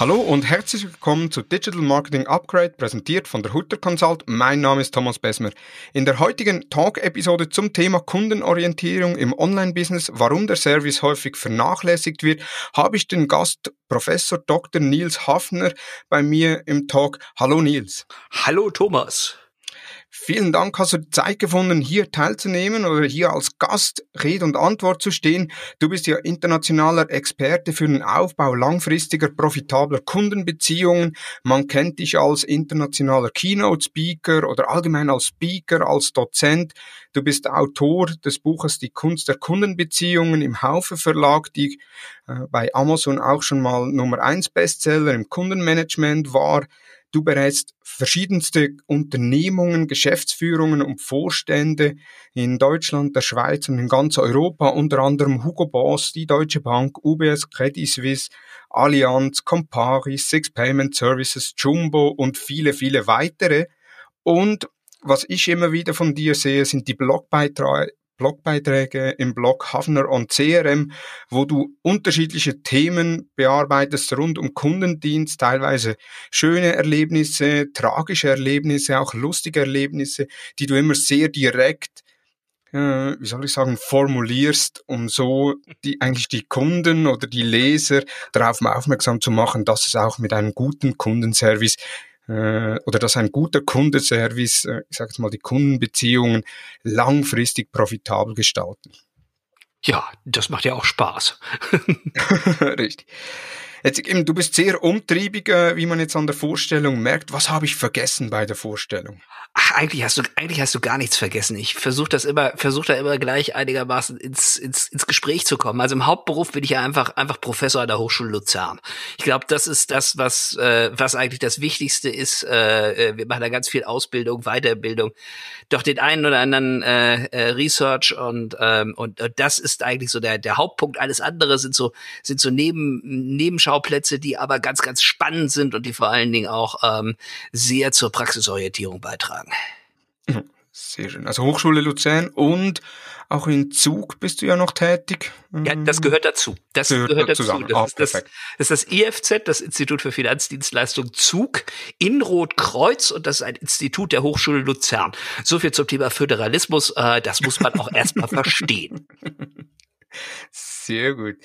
Hallo und herzlich willkommen zu Digital Marketing Upgrade, präsentiert von der Hutter Consult. Mein Name ist Thomas Besmer. In der heutigen Talk-Episode zum Thema Kundenorientierung im Online-Business, warum der Service häufig vernachlässigt wird, habe ich den Gast Professor Dr. Nils Hafner bei mir im Talk. Hallo Nils. Hallo Thomas. Vielen Dank, hast du Zeit gefunden, hier teilzunehmen oder hier als Gast Rede und Antwort zu stehen. Du bist ja internationaler Experte für den Aufbau langfristiger, profitabler Kundenbeziehungen. Man kennt dich als internationaler Keynote-Speaker oder allgemein als Speaker, als Dozent. Du bist Autor des Buches Die Kunst der Kundenbeziehungen im Haufe Verlag, die äh, bei Amazon auch schon mal Nummer eins Bestseller im Kundenmanagement war. Du berätst verschiedenste Unternehmungen, Geschäftsführungen und Vorstände in Deutschland, der Schweiz und in ganz Europa, unter anderem Hugo Boss, die Deutsche Bank, UBS, Credit Suisse, Allianz, Campari, Six Payment Services, Jumbo und viele, viele weitere. Und was ich immer wieder von dir sehe, sind die Blogbeiträge, Blogbeiträge im Blog Hafner on CRM, wo du unterschiedliche Themen bearbeitest rund um Kundendienst, teilweise schöne Erlebnisse, tragische Erlebnisse, auch lustige Erlebnisse, die du immer sehr direkt äh, wie soll ich sagen, formulierst, um so die, eigentlich die Kunden oder die Leser darauf aufmerksam zu machen, dass es auch mit einem guten Kundenservice oder dass ein guter Kundenservice, äh, ich sage jetzt mal, die Kundenbeziehungen langfristig profitabel gestalten. Ja, das macht ja auch Spaß. Richtig. Jetzt eben, du bist sehr umtriebig, äh, wie man jetzt an der Vorstellung merkt. Was habe ich vergessen bei der Vorstellung? Ach, eigentlich hast du, eigentlich hast du gar nichts vergessen. Ich versuche das immer, versuche da immer gleich einigermaßen ins, ins, ins Gespräch zu kommen. Also im Hauptberuf bin ich ja einfach, einfach Professor an der Hochschule Luzern. Ich glaube, das ist das, was, äh, was eigentlich das Wichtigste ist. Äh, äh, wir machen da ganz viel Ausbildung, Weiterbildung, doch den einen oder anderen äh, äh, Research und, ähm, und, und das ist eigentlich so der, der Hauptpunkt. Alles andere sind so, sind so neben, Nebenschauplätze, die aber ganz, ganz spannend sind und die vor allen Dingen auch ähm, sehr zur Praxisorientierung beitragen sagen. Sehr schön. Also Hochschule Luzern und auch in Zug bist du ja noch tätig. Ja, das gehört dazu. Das gehört, gehört dazu. Das, oh, ist das, das, ist das IFZ, das Institut für Finanzdienstleistung Zug in Rotkreuz und das ist ein Institut der Hochschule Luzern. So viel zum Thema Föderalismus. Äh, das muss man auch erstmal verstehen. Sehr gut.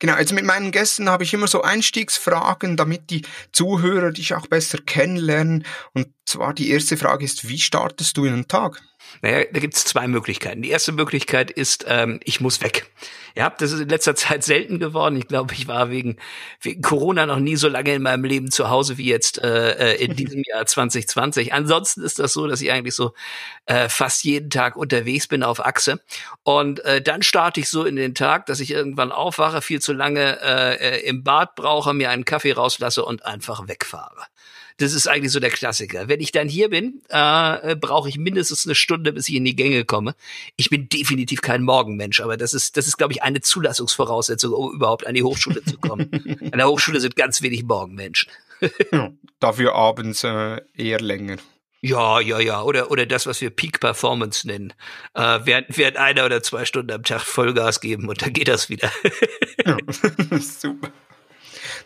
Genau, also mit meinen Gästen habe ich immer so Einstiegsfragen, damit die Zuhörer dich auch besser kennenlernen. Und zwar die erste Frage ist, wie startest du in den Tag? Naja, da gibt es zwei Möglichkeiten. Die erste Möglichkeit ist, ähm, ich muss weg. Ja, das ist in letzter Zeit selten geworden. Ich glaube, ich war wegen, wegen Corona noch nie so lange in meinem Leben zu Hause wie jetzt äh, äh in diesem Jahr 2020. Ansonsten ist das so, dass ich eigentlich so äh, fast jeden Tag unterwegs bin auf Achse. Und äh, dann starte ich so in den Tag, dass ich irgendwann aufwache, viel zu lange äh, äh im Bad brauche, mir einen Kaffee rauslasse und einfach wegfahre. Das ist eigentlich so der Klassiker. Wenn ich dann hier bin, äh, brauche ich mindestens eine Stunde, bis ich in die Gänge komme. Ich bin definitiv kein Morgenmensch, aber das ist, das ist, glaube ich, eine Zulassungsvoraussetzung, um überhaupt an die Hochschule zu kommen. an der Hochschule sind ganz wenig Morgenmenschen. ja, dafür abends äh, eher länger. Ja, ja, ja. Oder, oder das, was wir Peak Performance nennen. Äh, während, während einer oder zwei Stunden am Tag Vollgas geben und dann geht das wieder. ja, super.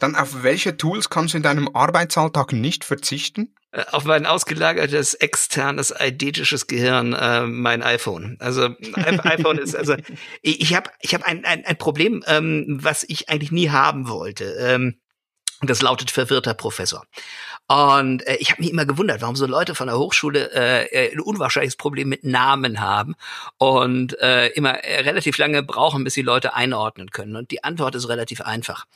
Dann auf welche Tools kannst du in deinem Arbeitsalltag nicht verzichten? Äh, auf mein ausgelagertes externes eidetisches Gehirn, äh, mein iPhone. Also iPhone ist also ich habe ich habe ein, ein, ein Problem, ähm, was ich eigentlich nie haben wollte. Ähm, das lautet verwirrter Professor. Und äh, ich habe mich immer gewundert, warum so Leute von der Hochschule äh, äh, ein unwahrscheinliches Problem mit Namen haben und äh, immer äh, relativ lange brauchen, bis sie Leute einordnen können. Und die Antwort ist relativ einfach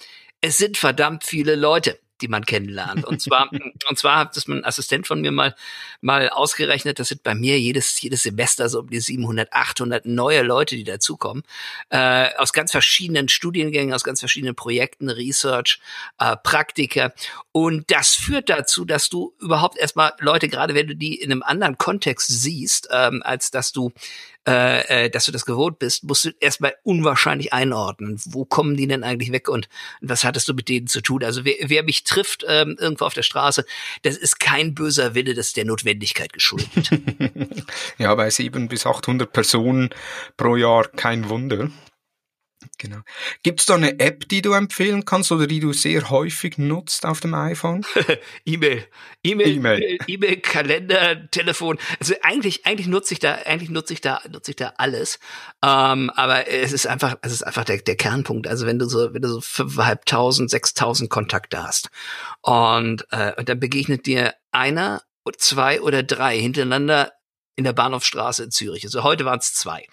es sind verdammt viele Leute die man kennenlernt. Und zwar, und zwar hat das ein Assistent von mir mal, mal ausgerechnet, das sind bei mir jedes, jedes Semester so um die 700, 800 neue Leute, die dazukommen, äh, aus ganz verschiedenen Studiengängen, aus ganz verschiedenen Projekten, Research, äh, Praktika. Und das führt dazu, dass du überhaupt erstmal Leute, gerade wenn du die in einem anderen Kontext siehst, ähm, als dass du äh, äh, dass du das gewohnt bist, musst du erstmal unwahrscheinlich einordnen. Wo kommen die denn eigentlich weg und was hattest du mit denen zu tun? Also wer, wer mich trifft ähm, irgendwo auf der Straße, das ist kein böser Wille, das ist der Notwendigkeit geschuldet. ja, bei sieben bis 800 Personen pro Jahr kein Wunder. Genau. Gibt es da eine App, die du empfehlen kannst oder die du sehr häufig nutzt auf dem iPhone? E-Mail. E-Mail, E-Mail, Kalender, Telefon. Also eigentlich, eigentlich nutze ich da, eigentlich nutze ich da, nutze ich da alles. Ähm, aber es ist einfach, es ist einfach der, der Kernpunkt. Also wenn du so, wenn du so fünfeinhalbtausend, sechstausend Kontakte hast und, äh, und dann begegnet dir einer zwei oder drei hintereinander in der Bahnhofstraße in Zürich. Also heute waren es zwei.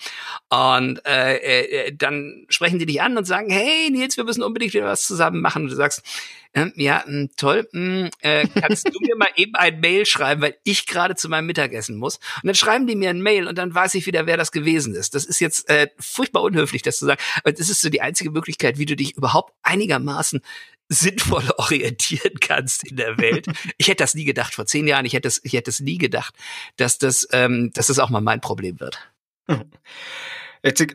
Und äh, äh, dann sprechen die dich an und sagen, hey Nils, wir müssen unbedingt wieder was zusammen machen. Und du sagst, äh, ja, mh, hm, toll, hm, äh, kannst du mir mal eben ein Mail schreiben, weil ich gerade zu meinem Mittagessen muss. Und dann schreiben die mir ein Mail und dann weiß ich wieder, wer das gewesen ist. Das ist jetzt äh, furchtbar unhöflich, das zu sagen. Aber das ist so die einzige Möglichkeit, wie du dich überhaupt einigermaßen sinnvoll orientieren kannst in der Welt. Ich hätte das nie gedacht vor zehn Jahren. Ich hätte es, ich hätte es nie gedacht, dass das, ähm, dass das auch mal mein Problem wird. Jetzt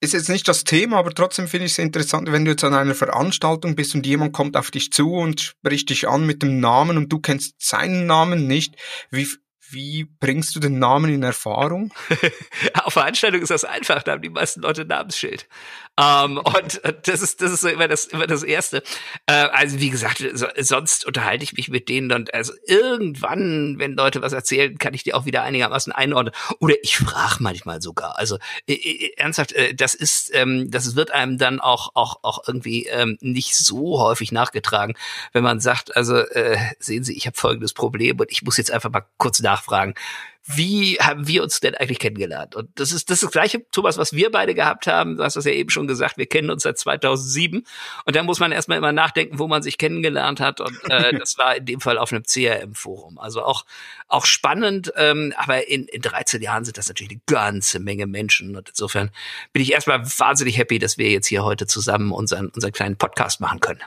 ist jetzt nicht das Thema, aber trotzdem finde ich es interessant, wenn du jetzt an einer Veranstaltung bist und jemand kommt auf dich zu und spricht dich an mit dem Namen und du kennst seinen Namen nicht. Wie, wie bringst du den Namen in Erfahrung? Auf Veranstaltungen ist das einfach, da haben die meisten Leute ein Namensschild. Ähm, und das ist, das ist so immer das, immer das Erste. Äh, also wie gesagt, so, sonst unterhalte ich mich mit denen und also irgendwann, wenn Leute was erzählen, kann ich die auch wieder einigermaßen einordnen. Oder ich frage manchmal sogar. Also äh, äh, ernsthaft, äh, das ist, ähm, das wird einem dann auch, auch, auch irgendwie ähm, nicht so häufig nachgetragen, wenn man sagt, also äh, sehen Sie, ich habe folgendes Problem und ich muss jetzt einfach mal kurz nachfragen wie haben wir uns denn eigentlich kennengelernt? Und das ist das, ist das gleiche, Thomas, was wir beide gehabt haben. Du hast das ja eben schon gesagt, wir kennen uns seit 2007. Und da muss man erstmal immer nachdenken, wo man sich kennengelernt hat. Und äh, das war in dem Fall auf einem CRM-Forum. Also auch, auch spannend. Ähm, aber in, in 13 Jahren sind das natürlich eine ganze Menge Menschen. Und insofern bin ich erstmal wahnsinnig happy, dass wir jetzt hier heute zusammen unseren, unseren kleinen Podcast machen können.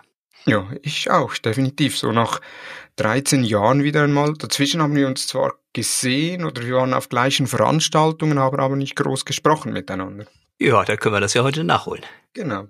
Ja, ich auch, definitiv. So nach 13 Jahren wieder einmal. Dazwischen haben wir uns zwar gesehen oder wir waren auf gleichen Veranstaltungen, haben aber nicht groß gesprochen miteinander. Ja, da können wir das ja heute nachholen. Genau.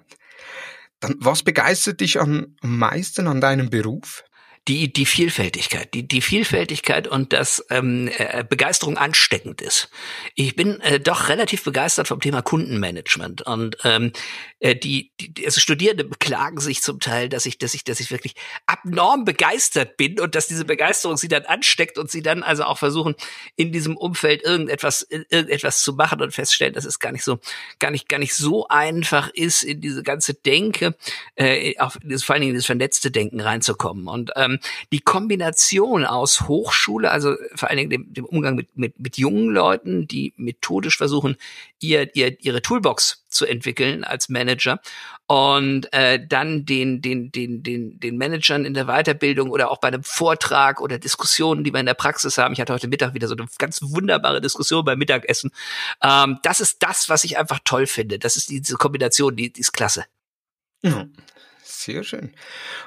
Dann, was begeistert dich am meisten an deinem Beruf? Die die Vielfältigkeit, die die Vielfältigkeit und dass ähm, äh, Begeisterung ansteckend ist. Ich bin äh, doch relativ begeistert vom Thema Kundenmanagement und ähm, äh, die, die also Studierende beklagen sich zum Teil, dass ich dass ich dass ich wirklich abnorm begeistert bin und dass diese Begeisterung sie dann ansteckt und sie dann also auch versuchen in diesem Umfeld irgendetwas irgendetwas zu machen und feststellen, dass es gar nicht so gar nicht gar nicht so einfach ist in diese ganze Denke, äh, auf vor allen Dingen in das vernetzte Denken reinzukommen und ähm, die Kombination aus Hochschule, also vor allen Dingen dem, dem Umgang mit, mit, mit jungen Leuten, die methodisch versuchen, ihr, ihr, ihre Toolbox zu entwickeln als Manager und äh, dann den, den, den, den, den Managern in der Weiterbildung oder auch bei einem Vortrag oder Diskussionen, die wir in der Praxis haben. Ich hatte heute Mittag wieder so eine ganz wunderbare Diskussion beim Mittagessen. Ähm, das ist das, was ich einfach toll finde. Das ist diese Kombination, die, die ist klasse. Ja, sehr schön.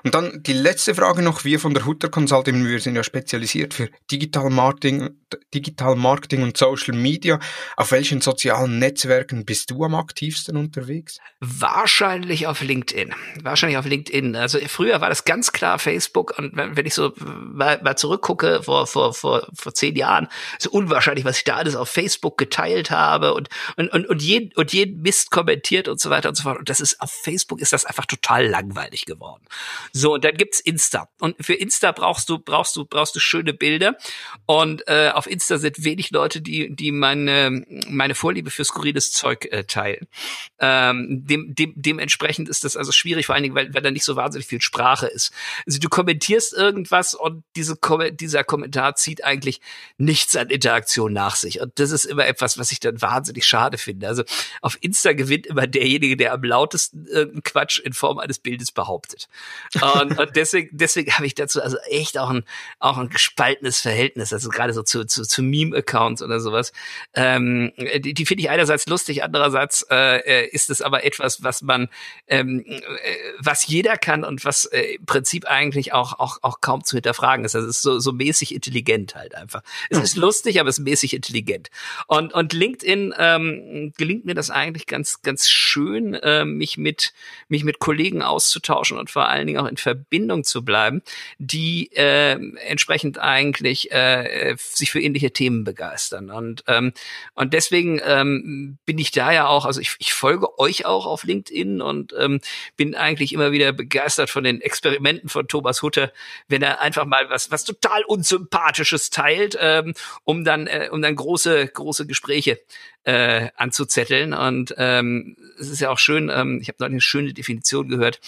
Und dann die letzte Frage noch. Wir von der Hutter Consulting, wir sind ja spezialisiert für Digital Marketing, Digital Marketing und Social Media. Auf welchen sozialen Netzwerken bist du am aktivsten unterwegs? Wahrscheinlich auf LinkedIn. Wahrscheinlich auf LinkedIn. Also früher war das ganz klar Facebook und wenn ich so mal, mal zurückgucke vor, vor, vor, vor zehn Jahren, ist unwahrscheinlich, was ich da alles auf Facebook geteilt habe und, und, und, und, jeden, und jeden Mist kommentiert und so weiter und so fort. Und das ist auf Facebook ist das einfach total langweilig langweilig geworden. So, und dann gibt's Insta. Und für Insta brauchst du, brauchst du, brauchst du schöne Bilder. Und äh, auf Insta sind wenig Leute, die, die meine, meine Vorliebe für skurriles Zeug äh, teilen. Ähm, dem, dem, dementsprechend ist das also schwierig, vor allen Dingen, weil, weil da nicht so wahnsinnig viel Sprache ist. Also du kommentierst irgendwas und diese, dieser Kommentar zieht eigentlich nichts an Interaktion nach sich. Und das ist immer etwas, was ich dann wahnsinnig schade finde. Also auf Insta gewinnt immer derjenige, der am lautesten irgendeinen Quatsch in Form eines Bildes behauptet. Und, und deswegen, deswegen habe ich dazu also echt auch ein, auch ein gespaltenes Verhältnis, also gerade so zu, zu, zu Meme-Accounts oder sowas. Ähm, die die finde ich einerseits lustig, andererseits äh, äh, ist es aber etwas, was man, ähm, äh, was jeder kann und was äh, im Prinzip eigentlich auch, auch, auch kaum zu hinterfragen ist. Also es ist so, so mäßig intelligent halt einfach. Es ist lustig, aber es ist mäßig intelligent. Und, und LinkedIn ähm, gelingt mir das eigentlich ganz, ganz schön, äh, mich mit, mich mit Kollegen auszutauschen auszutauschen und vor allen Dingen auch in Verbindung zu bleiben, die äh, entsprechend eigentlich äh, sich für ähnliche Themen begeistern. Und, ähm, und deswegen ähm, bin ich da ja auch, also ich, ich folge euch auch auf LinkedIn und ähm, bin eigentlich immer wieder begeistert von den Experimenten von Thomas Hutter, wenn er einfach mal was, was total Unsympathisches teilt, ähm, um dann, äh, um dann große, große Gespräche äh, anzuzetteln. Und ähm, es ist ja auch schön, ähm, ich habe noch eine schöne Definition gehört.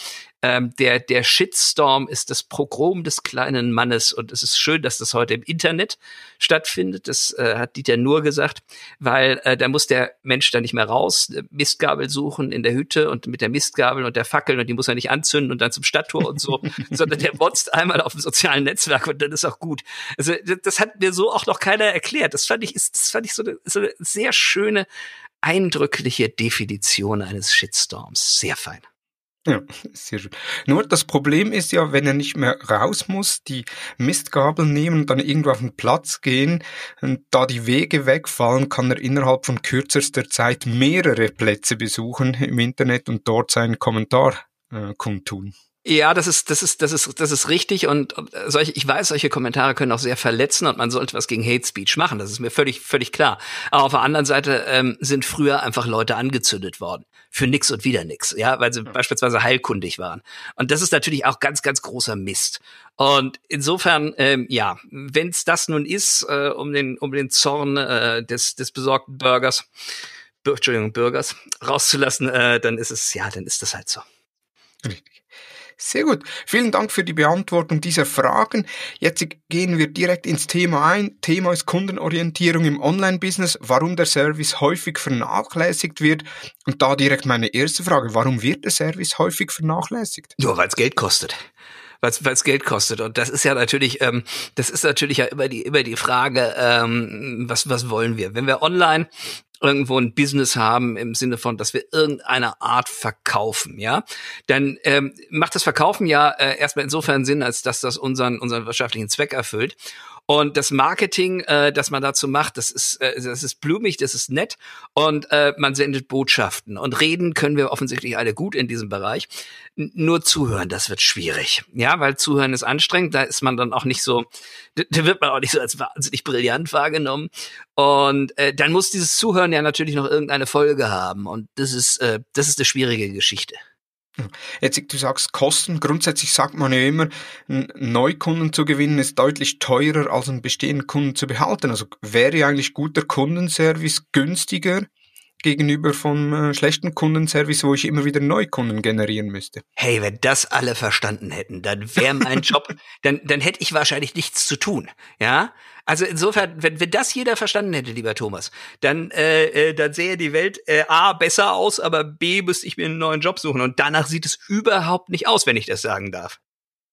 Ähm, der, der Shitstorm ist das Pogrom des kleinen Mannes. Und es ist schön, dass das heute im Internet stattfindet. Das äh, hat Dieter nur gesagt, weil äh, da muss der Mensch da nicht mehr raus, äh, Mistgabel suchen in der Hütte und mit der Mistgabel und der Fackel und die muss er nicht anzünden und dann zum Stadttor und so, sondern der botzt einmal auf dem sozialen Netzwerk und dann ist auch gut. Also das hat mir so auch noch keiner erklärt. Das fand ich, ist, das fand ich so eine, so eine sehr schöne, eindrückliche Definition eines Shitstorms. Sehr fein. Ja, sehr schön. Nur das Problem ist ja, wenn er nicht mehr raus muss, die Mistgabel nehmen und dann irgendwo auf den Platz gehen, und da die Wege wegfallen, kann er innerhalb von kürzester Zeit mehrere Plätze besuchen im Internet und dort seinen Kommentar äh, kundtun. Ja, das ist, das ist, das ist, das ist richtig und solche, ich weiß, solche Kommentare können auch sehr verletzen und man sollte was gegen Hate Speech machen. Das ist mir völlig, völlig klar. Aber auf der anderen Seite ähm, sind früher einfach Leute angezündet worden für nix und wieder nix, ja, weil sie ja. beispielsweise heilkundig waren. Und das ist natürlich auch ganz, ganz großer Mist. Und insofern, ähm, ja, wenn es das nun ist, äh, um den, um den Zorn äh, des, des besorgten Bürgers, Entschuldigung, Bürgers rauszulassen, äh, dann ist es, ja, dann ist das halt so. Richtig. Sehr gut. Vielen Dank für die Beantwortung dieser Fragen. Jetzt gehen wir direkt ins Thema ein. Thema ist Kundenorientierung im Online-Business, warum der Service häufig vernachlässigt wird. Und da direkt meine erste Frage. Warum wird der Service häufig vernachlässigt? Nur weil es Geld kostet weil es Geld kostet. Und das ist ja natürlich, ähm, das ist natürlich ja immer die immer die Frage, ähm, was was wollen wir? Wenn wir online irgendwo ein Business haben im Sinne von, dass wir irgendeine Art verkaufen, ja, dann ähm, macht das Verkaufen ja äh, erstmal insofern Sinn, als dass das unseren unseren wirtschaftlichen Zweck erfüllt. Und das Marketing, äh, das man dazu macht, das ist, äh, das ist blumig, das ist nett und äh, man sendet Botschaften. Und reden können wir offensichtlich alle gut in diesem Bereich. N nur zuhören, das wird schwierig. Ja, weil zuhören ist anstrengend, da ist man dann auch nicht so, da wird man auch nicht so als wahnsinnig brillant wahrgenommen. Und äh, dann muss dieses Zuhören ja natürlich noch irgendeine Folge haben. Und das ist, äh, das ist eine schwierige Geschichte. Jetzt, du sagst Kosten. Grundsätzlich sagt man ja immer, Neukunden zu gewinnen ist deutlich teurer als einen bestehenden Kunden zu behalten. Also wäre ja eigentlich guter Kundenservice günstiger gegenüber vom äh, schlechten Kundenservice, wo ich immer wieder Neukunden generieren müsste. Hey, wenn das alle verstanden hätten, dann wäre mein Job, dann, dann hätte ich wahrscheinlich nichts zu tun. Ja, also insofern, wenn, wenn das jeder verstanden hätte, lieber Thomas, dann, äh, äh, dann sähe die Welt äh, A besser aus, aber B müsste ich mir einen neuen Job suchen. Und danach sieht es überhaupt nicht aus, wenn ich das sagen darf.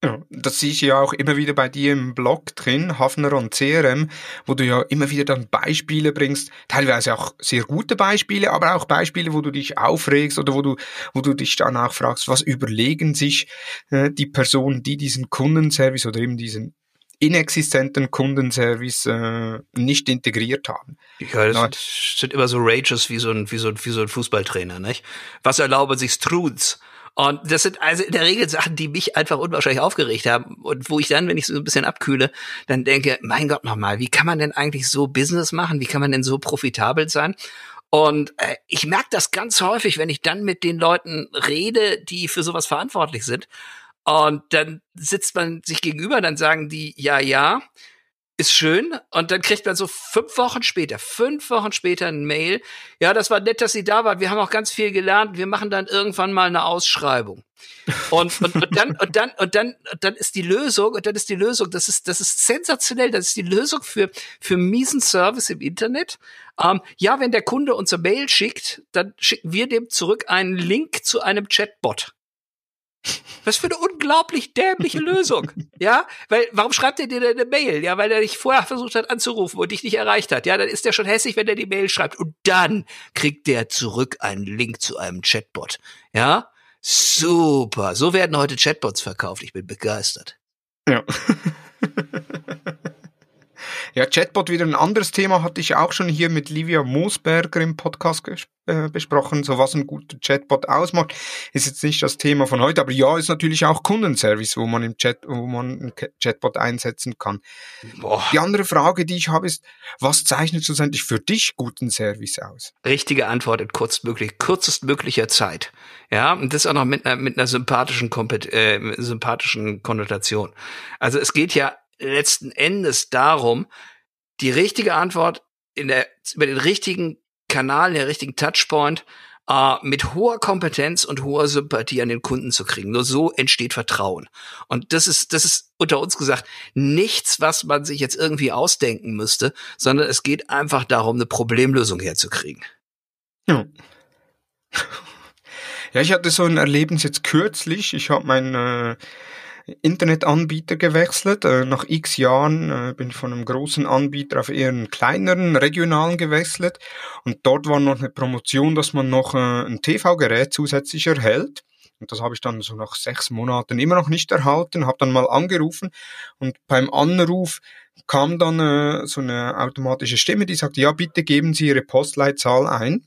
Ja, das sehe ich ja auch immer wieder bei dir im Blog drin, Hafner und CRM, wo du ja immer wieder dann Beispiele bringst, teilweise auch sehr gute Beispiele, aber auch Beispiele, wo du dich aufregst oder wo du, wo du dich dann auch fragst, was überlegen sich äh, die Personen, die diesen Kundenservice oder eben diesen inexistenten Kundenservice äh, nicht integriert haben. Ja, das sind, sind immer so Rages wie so ein, wie so ein, wie so ein Fußballtrainer, nicht? Was erlauben sich Struds? Und das sind also in der Regel Sachen, die mich einfach unwahrscheinlich aufgeregt haben und wo ich dann, wenn ich so ein bisschen abkühle, dann denke, mein Gott nochmal, wie kann man denn eigentlich so Business machen? Wie kann man denn so profitabel sein? Und äh, ich merke das ganz häufig, wenn ich dann mit den Leuten rede, die für sowas verantwortlich sind. Und dann sitzt man sich gegenüber, dann sagen die, ja, ja, ist schön. Und dann kriegt man so fünf Wochen später, fünf Wochen später ein Mail. Ja, das war nett, dass Sie da waren. Wir haben auch ganz viel gelernt. Wir machen dann irgendwann mal eine Ausschreibung. Und, und, und dann, und dann, und dann, und dann ist die Lösung, und dann ist die Lösung, das ist, das ist sensationell. Das ist die Lösung für, für miesen Service im Internet. Ähm, ja, wenn der Kunde uns Mail schickt, dann schicken wir dem zurück einen Link zu einem Chatbot. Was für eine unglaublich dämliche Lösung. Ja, weil, warum schreibt er dir denn eine Mail? Ja, weil er dich vorher versucht hat anzurufen und dich nicht erreicht hat. Ja, dann ist er schon hässlich, wenn er die Mail schreibt. Und dann kriegt der zurück einen Link zu einem Chatbot. Ja, super. So werden heute Chatbots verkauft. Ich bin begeistert. Ja. Ja, Chatbot wieder ein anderes Thema, hatte ich auch schon hier mit Livia Moosberger im Podcast äh, besprochen, so was ein guter Chatbot ausmacht. Ist jetzt nicht das Thema von heute, aber ja, ist natürlich auch Kundenservice, wo man im Chat, wo man einen Chatbot einsetzen kann. Boah. Die andere Frage, die ich habe, ist, was zeichnet schlussendlich für dich guten Service aus? Richtige Antwort in kurzmöglich, kürzestmöglicher Zeit. Ja, und das auch noch mit einer, mit einer sympathischen, Kompet äh, sympathischen Konnotation. Also es geht ja letzten Endes darum, die richtige Antwort in der, über den richtigen Kanal, den richtigen Touchpoint äh, mit hoher Kompetenz und hoher Sympathie an den Kunden zu kriegen. Nur so entsteht Vertrauen. Und das ist, das ist unter uns gesagt nichts, was man sich jetzt irgendwie ausdenken müsste, sondern es geht einfach darum, eine Problemlösung herzukriegen. Ja. Ja, ich hatte so ein Erlebnis jetzt kürzlich. Ich habe mein äh, Internetanbieter gewechselt. Äh, nach x Jahren äh, bin ich von einem großen Anbieter auf eher einen kleineren, regionalen gewechselt. Und dort war noch eine Promotion, dass man noch äh, ein TV-Gerät zusätzlich erhält. Und das habe ich dann so nach sechs Monaten immer noch nicht erhalten, habe dann mal angerufen und beim Anruf kam dann äh, so eine automatische Stimme, die sagte, ja, bitte geben Sie Ihre Postleitzahl ein.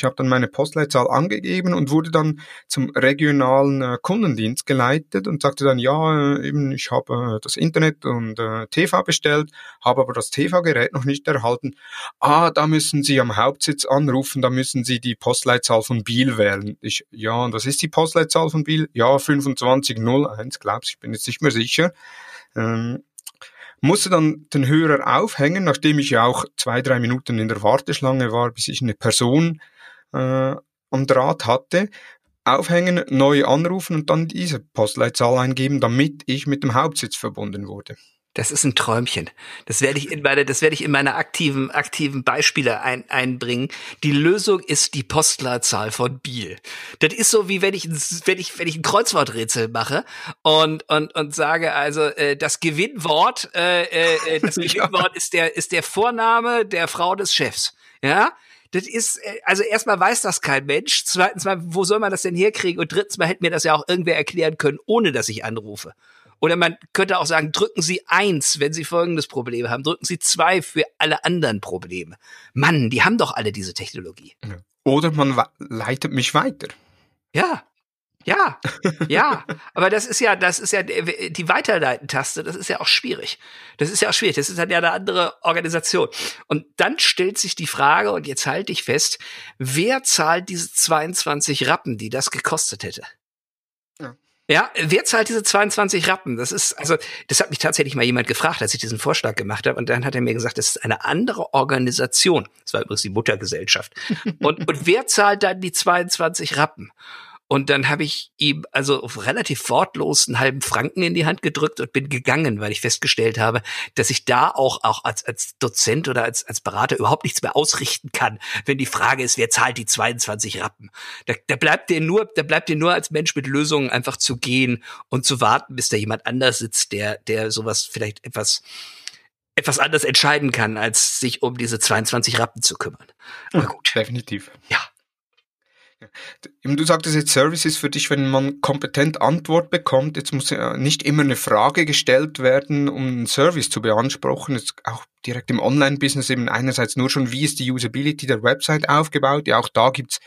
Ich habe dann meine Postleitzahl angegeben und wurde dann zum regionalen äh, Kundendienst geleitet und sagte dann, ja, äh, eben ich habe äh, das Internet und äh, TV bestellt, habe aber das TV-Gerät noch nicht erhalten. Ah, da müssen Sie am Hauptsitz anrufen, da müssen Sie die Postleitzahl von Biel wählen. Ich, ja, und was ist die Postleitzahl von Biel? Ja, 2501, glaubst ich bin jetzt nicht mehr sicher. Ähm, musste dann den Hörer aufhängen, nachdem ich ja auch zwei, drei Minuten in der Warteschlange war, bis ich eine Person äh, am Draht hatte, aufhängen, neu anrufen und dann diese Postleitzahl eingeben, damit ich mit dem Hauptsitz verbunden wurde. Das ist ein Träumchen. Das werde ich in meine, das werde ich in meine aktiven, aktiven Beispiele ein, einbringen. Die Lösung ist die Postleitzahl von Biel. Das ist so wie wenn ich, wenn ich, wenn ich ein Kreuzworträtsel mache und, und, und sage also, äh, das Gewinnwort, äh, äh, das Gewinnwort ja. ist der, ist der Vorname der Frau des Chefs. Ja? Das ist, äh, also erstmal weiß das kein Mensch. Zweitens mal, wo soll man das denn herkriegen? Und drittens mal hätte mir das ja auch irgendwer erklären können, ohne dass ich anrufe. Oder man könnte auch sagen, drücken Sie eins, wenn Sie folgendes Problem haben. Drücken Sie zwei für alle anderen Probleme. Mann, die haben doch alle diese Technologie. Oder man leitet mich weiter. Ja. Ja, ja, aber das ist ja, das ist ja die Weiterleiten-Taste, das ist ja auch schwierig. Das ist ja auch schwierig, das ist dann ja eine andere Organisation. Und dann stellt sich die Frage, und jetzt halte ich fest, wer zahlt diese 22 Rappen, die das gekostet hätte? Ja. Ja, wer zahlt diese 22 Rappen? Das ist, also, das hat mich tatsächlich mal jemand gefragt, als ich diesen Vorschlag gemacht habe. Und dann hat er mir gesagt, das ist eine andere Organisation. Das war übrigens die Muttergesellschaft. und, und wer zahlt dann die 22 Rappen? Und dann habe ich ihm also relativ wortlos einen halben Franken in die Hand gedrückt und bin gegangen, weil ich festgestellt habe, dass ich da auch, auch als, als Dozent oder als, als Berater überhaupt nichts mehr ausrichten kann, wenn die Frage ist, wer zahlt die 22 Rappen? Da, da bleibt dir nur, da bleibt dir nur als Mensch mit Lösungen einfach zu gehen und zu warten, bis da jemand anders sitzt, der, der sowas vielleicht etwas etwas anders entscheiden kann, als sich um diese 22 Rappen zu kümmern. Aber gut. Definitiv. Ja. Du sagtest jetzt Services für dich, wenn man kompetent Antwort bekommt. Jetzt muss ja nicht immer eine Frage gestellt werden, um einen Service zu beanspruchen. Jetzt auch direkt im Online-Business eben einerseits nur schon, wie ist die Usability der Website aufgebaut. Ja, auch da gibt's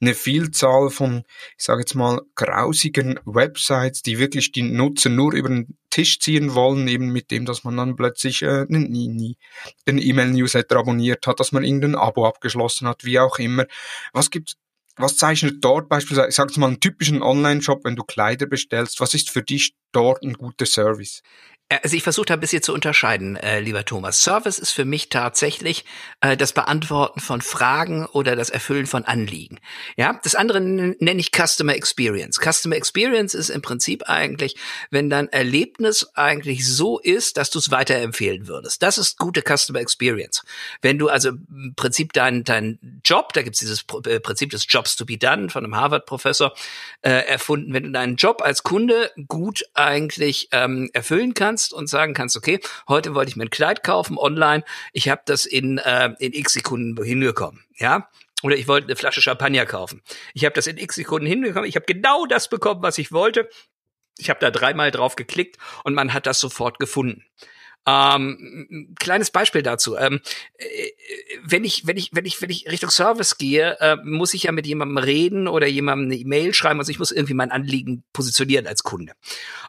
eine Vielzahl von, ich sage jetzt mal, grausigen Websites, die wirklich die Nutzer nur über den Tisch ziehen wollen, eben mit dem, dass man dann plötzlich äh, den E-Mail-Newsletter abonniert hat, dass man irgendein Abo abgeschlossen hat, wie auch immer. Was gibt's was zeichnet dort beispielsweise, ich sag's mal, einen typischen Online-Shop, wenn du Kleider bestellst, was ist für dich dort ein guter Service? Äh, also ich versuche da ein bisschen zu unterscheiden, äh, lieber Thomas. Service ist für mich tatsächlich äh, das Beantworten von Fragen oder das Erfüllen von Anliegen. Ja, das andere nenne ich Customer Experience. Customer Experience ist im Prinzip eigentlich, wenn dein Erlebnis eigentlich so ist, dass du es weiterempfehlen würdest. Das ist gute Customer Experience. Wenn du also im Prinzip dein, dein Job, da gibt es dieses äh, Prinzip des Jobs to be done von einem Harvard-Professor äh, erfunden, wenn du deinen Job als Kunde gut eigentlich ähm, erfüllen kannst, kannst und sagen kannst, okay, heute wollte ich mir ein Kleid kaufen online, ich habe das in, äh, in x Sekunden hingekommen, ja, oder ich wollte eine Flasche Champagner kaufen. Ich habe das in x Sekunden hingekommen, ich habe genau das bekommen, was ich wollte. Ich habe da dreimal drauf geklickt und man hat das sofort gefunden. Ähm, kleines Beispiel dazu. Ähm, äh, wenn ich, wenn ich, wenn ich, wenn ich Richtung Service gehe, äh, muss ich ja mit jemandem reden oder jemandem eine E-Mail schreiben. Also ich muss irgendwie mein Anliegen positionieren als Kunde.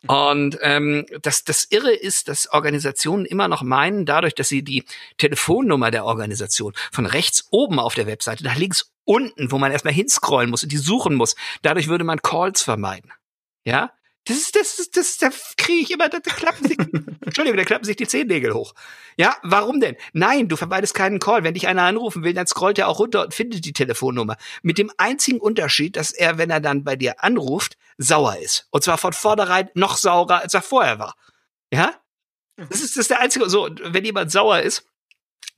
Und ähm, das, das Irre ist, dass Organisationen immer noch meinen, dadurch, dass sie die Telefonnummer der Organisation von rechts oben auf der Webseite nach links unten, wo man erstmal hinscrollen muss und die suchen muss, dadurch würde man Calls vermeiden. Ja, das ist, das ist, das, da kriege ich immer, da, da klappen sich, Entschuldigung, da klappen sich die Zehennägel hoch. Ja, warum denn? Nein, du vermeidest keinen Call. Wenn dich einer anrufen will, dann scrollt er auch runter und findet die Telefonnummer. Mit dem einzigen Unterschied, dass er, wenn er dann bei dir anruft, sauer ist. Und zwar von vornherein noch saurer, als er vorher war. Ja? Das ist, das ist der einzige, so, wenn jemand sauer ist,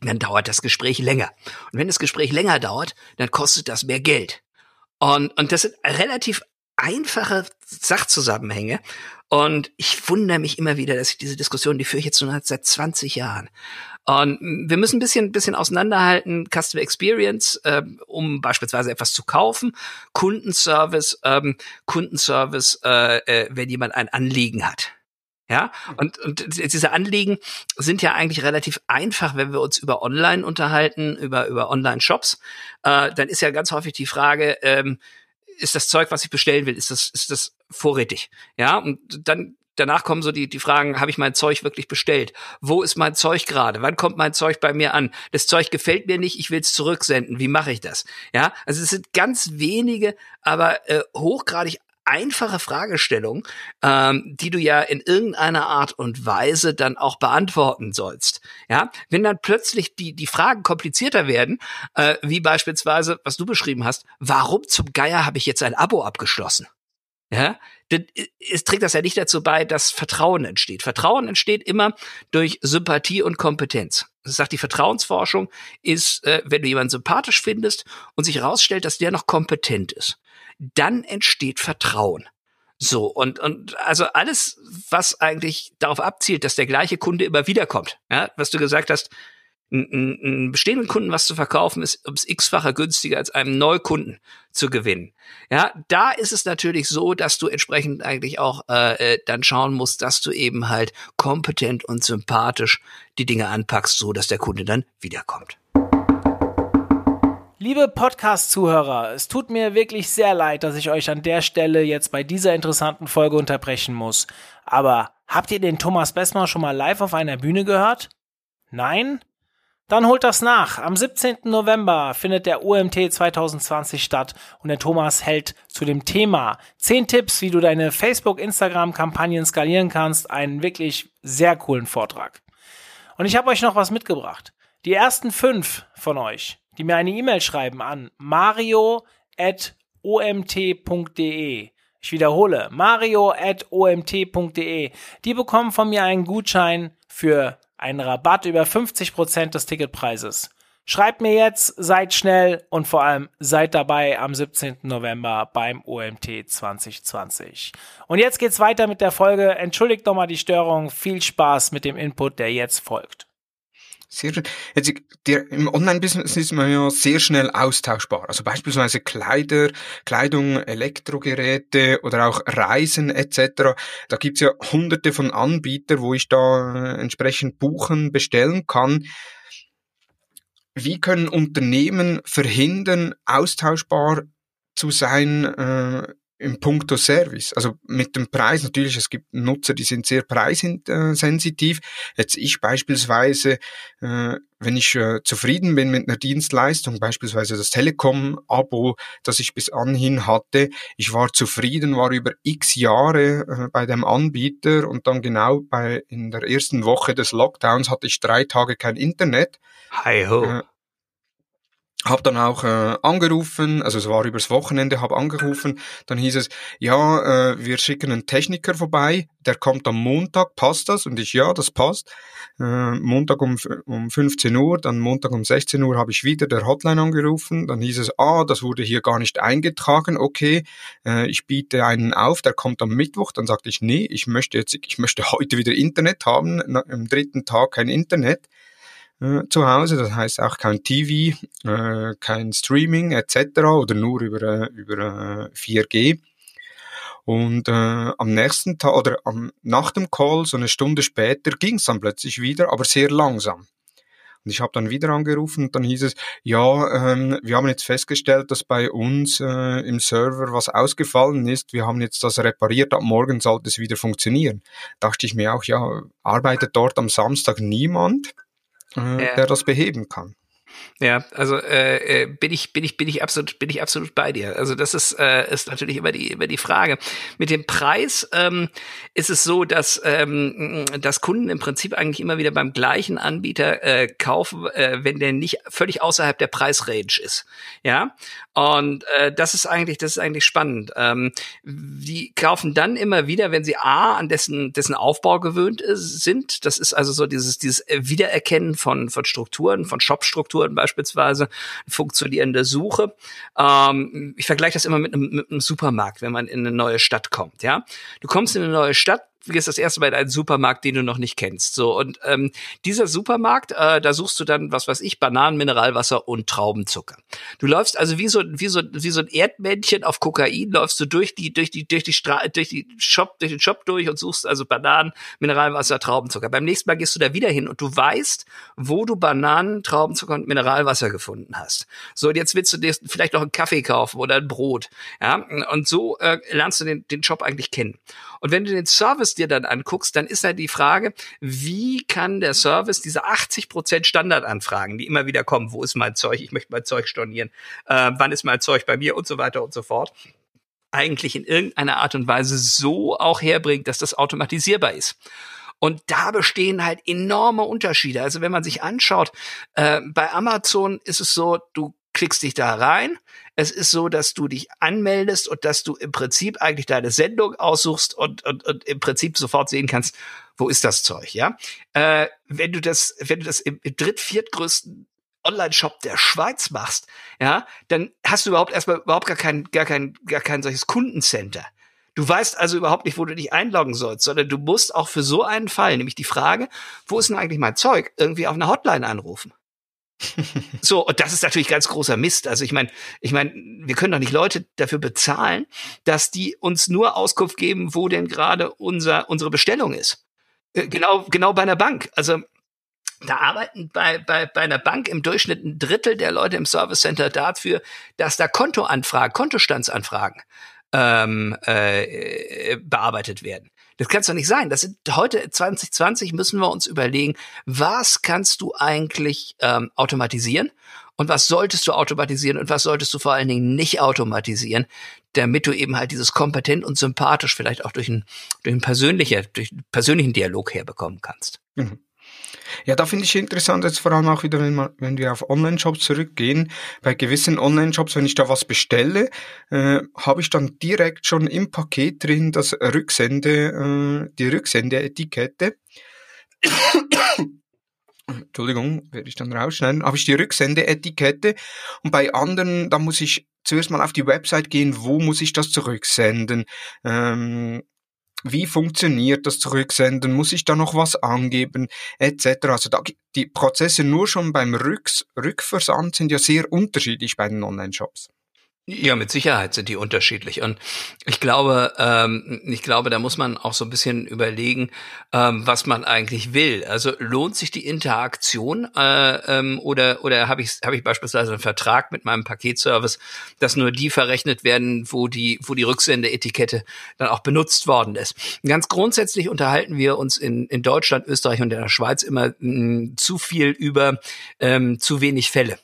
dann dauert das Gespräch länger. Und wenn das Gespräch länger dauert, dann kostet das mehr Geld. Und, und das sind relativ einfache Sachzusammenhänge. Und ich wundere mich immer wieder, dass ich diese Diskussion, die führe ich jetzt schon seit 20 Jahren. Und wir müssen ein bisschen, bisschen auseinanderhalten, Customer Experience, äh, um beispielsweise etwas zu kaufen, Kundenservice, ähm, Kundenservice, äh, äh, wenn jemand ein Anliegen hat. Ja, und, und diese Anliegen sind ja eigentlich relativ einfach, wenn wir uns über Online unterhalten, über, über Online-Shops. Äh, dann ist ja ganz häufig die Frage, ähm, ist das Zeug, was ich bestellen will, ist das, ist das vorrätig? Ja, und dann danach kommen so die, die Fragen, habe ich mein Zeug wirklich bestellt? Wo ist mein Zeug gerade? Wann kommt mein Zeug bei mir an? Das Zeug gefällt mir nicht, ich will es zurücksenden. Wie mache ich das? Ja, also es sind ganz wenige, aber äh, hochgradig einfache Fragestellung, ähm, die du ja in irgendeiner Art und Weise dann auch beantworten sollst. Ja, wenn dann plötzlich die die Fragen komplizierter werden, äh, wie beispielsweise, was du beschrieben hast, warum zum Geier habe ich jetzt ein Abo abgeschlossen? Ja, es trägt das ja nicht dazu bei, dass Vertrauen entsteht. Vertrauen entsteht immer durch Sympathie und Kompetenz. Das sagt die Vertrauensforschung, ist, äh, wenn du jemanden sympathisch findest und sich herausstellt, dass der noch kompetent ist dann entsteht Vertrauen. So, und, und also alles, was eigentlich darauf abzielt, dass der gleiche Kunde immer wiederkommt, ja, was du gesagt hast, einen, bestehenden Kunden was zu verkaufen, ist ums x-facher günstiger als einem Neukunden zu gewinnen. Ja, da ist es natürlich so, dass du entsprechend eigentlich auch äh, äh dann schauen musst, dass du eben halt kompetent und sympathisch die Dinge anpackst, so dass der Kunde dann wiederkommt. Liebe Podcast-Zuhörer, es tut mir wirklich sehr leid, dass ich euch an der Stelle jetzt bei dieser interessanten Folge unterbrechen muss. Aber habt ihr den Thomas Bessmer schon mal live auf einer Bühne gehört? Nein? Dann holt das nach. Am 17. November findet der OMT 2020 statt und der Thomas hält zu dem Thema 10 Tipps, wie du deine Facebook-Instagram-Kampagnen skalieren kannst, einen wirklich sehr coolen Vortrag. Und ich habe euch noch was mitgebracht. Die ersten fünf von euch, die mir eine E-Mail schreiben an mario.omt.de. Ich wiederhole, mario.omt.de. Die bekommen von mir einen Gutschein für einen Rabatt über 50% des Ticketpreises. Schreibt mir jetzt, seid schnell und vor allem seid dabei am 17. November beim OMT 2020. Und jetzt geht's weiter mit der Folge. Entschuldigt nochmal die Störung. Viel Spaß mit dem Input, der jetzt folgt. Sehr schön. Jetzt, der, Im Online-Business ist man ja sehr schnell austauschbar. Also beispielsweise Kleider, Kleidung, Elektrogeräte oder auch Reisen etc. Da gibt's ja hunderte von Anbietern, wo ich da äh, entsprechend buchen, bestellen kann. Wie können Unternehmen verhindern, austauschbar zu sein äh, im Punkto Service, also mit dem Preis natürlich, es gibt Nutzer, die sind sehr preissensitiv. Jetzt ich beispielsweise, äh, wenn ich äh, zufrieden bin mit einer Dienstleistung, beispielsweise das Telekom-Abo, das ich bis anhin hatte, ich war zufrieden, war über x Jahre äh, bei dem Anbieter und dann genau bei in der ersten Woche des Lockdowns hatte ich drei Tage kein Internet. Hi ho. Habe dann auch äh, angerufen, also es war übers Wochenende, habe angerufen, dann hieß es, ja, äh, wir schicken einen Techniker vorbei, der kommt am Montag, passt das? Und ich, ja, das passt. Äh, Montag um, um 15 Uhr, dann Montag um 16 Uhr habe ich wieder der Hotline angerufen, dann hieß es, ah, das wurde hier gar nicht eingetragen, okay, äh, ich biete einen auf, der kommt am Mittwoch, dann sagte ich, nee, ich möchte jetzt, ich möchte heute wieder Internet haben, am dritten Tag kein Internet äh, zu Hause, das heißt auch kein TV, äh, kein Streaming etc. oder nur über, äh, über 4G. Und äh, am nächsten Tag oder am, nach dem Call, so eine Stunde später, ging es dann plötzlich wieder, aber sehr langsam. Und ich habe dann wieder angerufen und dann hieß es, ja, ähm, wir haben jetzt festgestellt, dass bei uns äh, im Server was ausgefallen ist. Wir haben jetzt das repariert, ab morgen sollte es wieder funktionieren. Dachte ich mir auch, ja, arbeitet dort am Samstag niemand, äh, ja. der das beheben kann. Ja, also äh, äh, bin ich bin ich bin ich absolut bin ich absolut bei dir. Also das ist äh, ist natürlich immer die immer die Frage. Mit dem Preis ähm, ist es so, dass ähm, dass Kunden im Prinzip eigentlich immer wieder beim gleichen Anbieter äh, kaufen, äh, wenn der nicht völlig außerhalb der Preisrange ist. Ja, und äh, das ist eigentlich das ist eigentlich spannend. Ähm, die kaufen dann immer wieder, wenn sie a an dessen dessen Aufbau gewöhnt ist, sind. Das ist also so dieses dieses Wiedererkennen von von Strukturen, von Shop-Strukturen Keyword beispielsweise, funktionierende Suche. Ähm, ich vergleiche das immer mit einem, mit einem Supermarkt, wenn man in eine neue Stadt kommt. Ja, du kommst in eine neue Stadt, gehst das erste Mal in einen Supermarkt, den du noch nicht kennst. So und ähm, dieser Supermarkt, äh, da suchst du dann was weiß ich, Bananen, Mineralwasser und Traubenzucker. Du läufst also wie so wie so wie so ein Erdmännchen auf Kokain, läufst du durch die durch die durch die Stra durch die Shop durch den Shop durch und suchst also Bananen, Mineralwasser, Traubenzucker. Beim nächsten Mal gehst du da wieder hin und du weißt, wo du Bananen, Traubenzucker und Mineralwasser gefunden hast. So und jetzt willst du dir vielleicht noch einen Kaffee kaufen oder ein Brot, ja und so äh, lernst du den den Shop eigentlich kennen. Und wenn du den Service dir dann anguckst, dann ist halt die Frage, wie kann der Service diese 80 Prozent Standardanfragen, die immer wieder kommen, wo ist mein Zeug, ich möchte mein Zeug stornieren, äh, wann ist mein Zeug bei mir und so weiter und so fort, eigentlich in irgendeiner Art und Weise so auch herbringt, dass das automatisierbar ist. Und da bestehen halt enorme Unterschiede. Also wenn man sich anschaut, äh, bei Amazon ist es so, du klickst dich da rein. Es ist so, dass du dich anmeldest und dass du im Prinzip eigentlich deine Sendung aussuchst und, und, und im Prinzip sofort sehen kannst, wo ist das Zeug, ja? Äh, wenn du das, wenn du das im, im dritt, viertgrößten Online-Shop der Schweiz machst, ja, dann hast du überhaupt erstmal überhaupt gar kein, gar kein, gar kein solches Kundencenter. Du weißt also überhaupt nicht, wo du dich einloggen sollst, sondern du musst auch für so einen Fall, nämlich die Frage, wo ist denn eigentlich mein Zeug, irgendwie auf einer Hotline anrufen so, und das ist natürlich ganz großer Mist. Also ich meine, ich meine, wir können doch nicht Leute dafür bezahlen, dass die uns nur Auskunft geben, wo denn gerade unser, unsere Bestellung ist. Äh, genau, genau bei einer Bank. Also da arbeiten bei, bei, bei einer Bank im Durchschnitt ein Drittel der Leute im Service Center dafür, dass da Kontoanfragen, Kontostandsanfragen ähm, äh, bearbeitet werden. Das kann es doch nicht sein. Das sind heute 2020 müssen wir uns überlegen, was kannst du eigentlich ähm, automatisieren und was solltest du automatisieren und was solltest du vor allen Dingen nicht automatisieren, damit du eben halt dieses kompetent und sympathisch vielleicht auch durch einen, durch einen persönlichen, durch persönlichen Dialog herbekommen kannst. Mhm. Ja, da finde ich interessant, jetzt vor allem auch wieder, wenn, man, wenn wir auf Online-Shops zurückgehen. Bei gewissen Online-Shops, wenn ich da was bestelle, äh, habe ich dann direkt schon im Paket drin das Rücksende, äh, die Rücksendeetikette. Entschuldigung, werde ich dann rausschneiden, habe ich die Rücksendeetikette und bei anderen, da muss ich zuerst mal auf die Website gehen, wo muss ich das zurücksenden. Ähm, wie funktioniert das Zurücksenden, muss ich da noch was angeben, etc. Also da, die Prozesse nur schon beim Rücks, Rückversand sind ja sehr unterschiedlich bei den Online-Shops. Ja, mit Sicherheit sind die unterschiedlich. Und ich glaube, ähm, ich glaube, da muss man auch so ein bisschen überlegen, ähm, was man eigentlich will. Also lohnt sich die Interaktion äh, ähm, oder oder habe ich habe ich beispielsweise einen Vertrag mit meinem Paketservice, dass nur die verrechnet werden, wo die wo die Rücksendeetikette dann auch benutzt worden ist. Ganz grundsätzlich unterhalten wir uns in in Deutschland, Österreich und in der Schweiz immer mh, zu viel über ähm, zu wenig Fälle.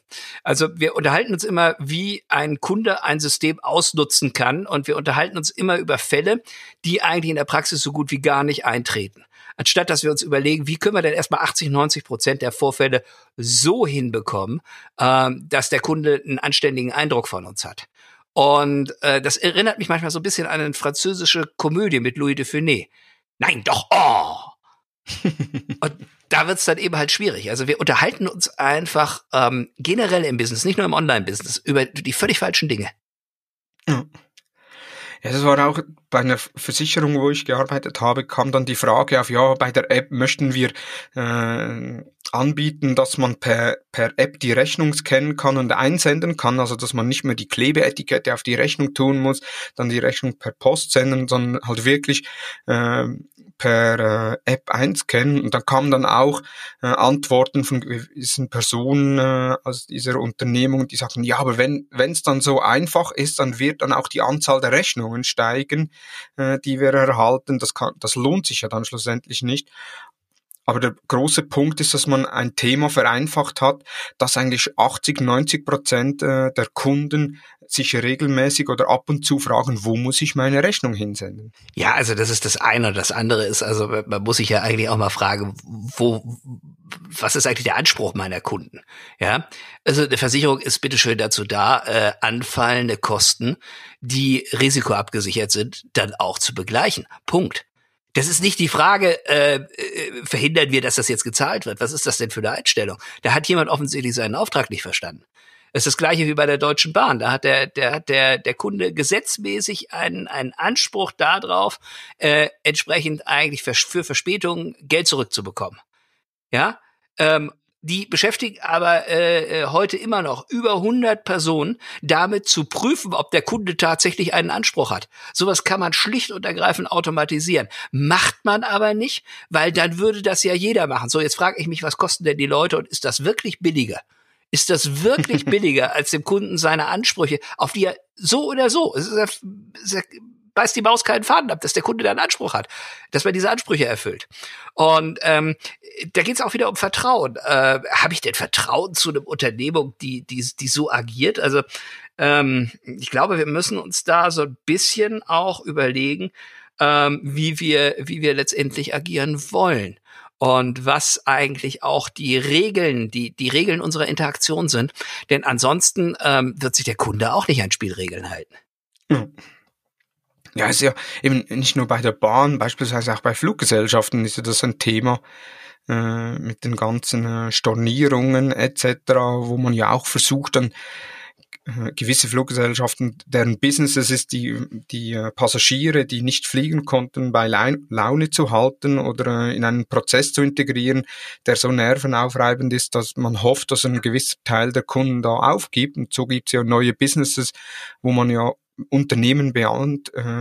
Also wir unterhalten uns immer, wie ein Kunde ein System ausnutzen kann und wir unterhalten uns immer über Fälle, die eigentlich in der Praxis so gut wie gar nicht eintreten. Anstatt dass wir uns überlegen, wie können wir denn erstmal 80, 90 Prozent der Vorfälle so hinbekommen, ähm, dass der Kunde einen anständigen Eindruck von uns hat. Und äh, das erinnert mich manchmal so ein bisschen an eine französische Komödie mit Louis de Funès. Nein, doch, oh! und da wird's dann eben halt schwierig. Also wir unterhalten uns einfach ähm, generell im Business, nicht nur im Online-Business, über die völlig falschen Dinge. Ja. Das war auch bei einer Versicherung, wo ich gearbeitet habe, kam dann die Frage auf, ja, bei der App möchten wir äh, anbieten, dass man per, per App die Rechnung scannen kann und einsenden kann, also dass man nicht mehr die Klebeetikette auf die Rechnung tun muss, dann die Rechnung per Post senden, sondern halt wirklich äh, per äh, App einscannen und dann kamen dann auch äh, Antworten von gewissen Personen äh, aus dieser Unternehmung, die sagten, ja, aber wenn es dann so einfach ist, dann wird dann auch die Anzahl der Rechnungen steigen, äh, die wir erhalten. Das, kann, das lohnt sich ja dann schlussendlich nicht. Aber der große Punkt ist, dass man ein Thema vereinfacht hat, dass eigentlich 80, 90 Prozent äh, der Kunden sich regelmäßig oder ab und zu fragen, wo muss ich meine Rechnung hinsenden? Ja, also das ist das eine. Das andere ist, also man muss sich ja eigentlich auch mal fragen, wo, was ist eigentlich der Anspruch meiner Kunden? Ja, also eine Versicherung ist bitteschön dazu da, äh, anfallende Kosten, die risikoabgesichert sind, dann auch zu begleichen. Punkt. Das ist nicht die Frage, äh, äh, verhindern wir, dass das jetzt gezahlt wird. Was ist das denn für eine Einstellung? Da hat jemand offensichtlich seinen Auftrag nicht verstanden. Es ist das gleiche wie bei der Deutschen Bahn. Da hat der, der, der, der Kunde gesetzmäßig einen, einen Anspruch darauf, äh, entsprechend eigentlich für, für Verspätungen Geld zurückzubekommen. Ja, ähm, die beschäftigen aber äh, äh heute immer noch über 100 Personen damit zu prüfen, ob der Kunde tatsächlich einen Anspruch hat. Sowas kann man schlicht und ergreifend automatisieren. Macht man aber nicht, weil dann würde das ja jeder machen. So, jetzt frage ich mich, was kosten denn die Leute und ist das wirklich billiger? Ist das wirklich billiger, als dem Kunden seine Ansprüche, auf die er so oder so, es ist ja, es ist ja beißt die Maus keinen Faden ab, dass der Kunde da einen Anspruch hat, dass man diese Ansprüche erfüllt. Und ähm, da geht es auch wieder um Vertrauen. Äh, Habe ich denn Vertrauen zu einem Unternehmung, die, die, die so agiert? Also ähm, ich glaube, wir müssen uns da so ein bisschen auch überlegen, ähm, wie wir, wie wir letztendlich agieren wollen und was eigentlich auch die Regeln, die, die Regeln unserer Interaktion sind. Denn ansonsten ähm, wird sich der Kunde auch nicht an Spielregeln halten. Mhm. Ja, ist ja eben nicht nur bei der Bahn, beispielsweise auch bei Fluggesellschaften ist ja das ein Thema äh, mit den ganzen äh, Stornierungen etc., wo man ja auch versucht, dann äh, gewisse Fluggesellschaften, deren Businesses ist, die, die äh, Passagiere, die nicht fliegen konnten, bei Laune zu halten oder äh, in einen Prozess zu integrieren, der so nervenaufreibend ist, dass man hofft, dass ein gewisser Teil der Kunden da aufgibt. Und so gibt es ja neue Businesses, wo man ja Unternehmen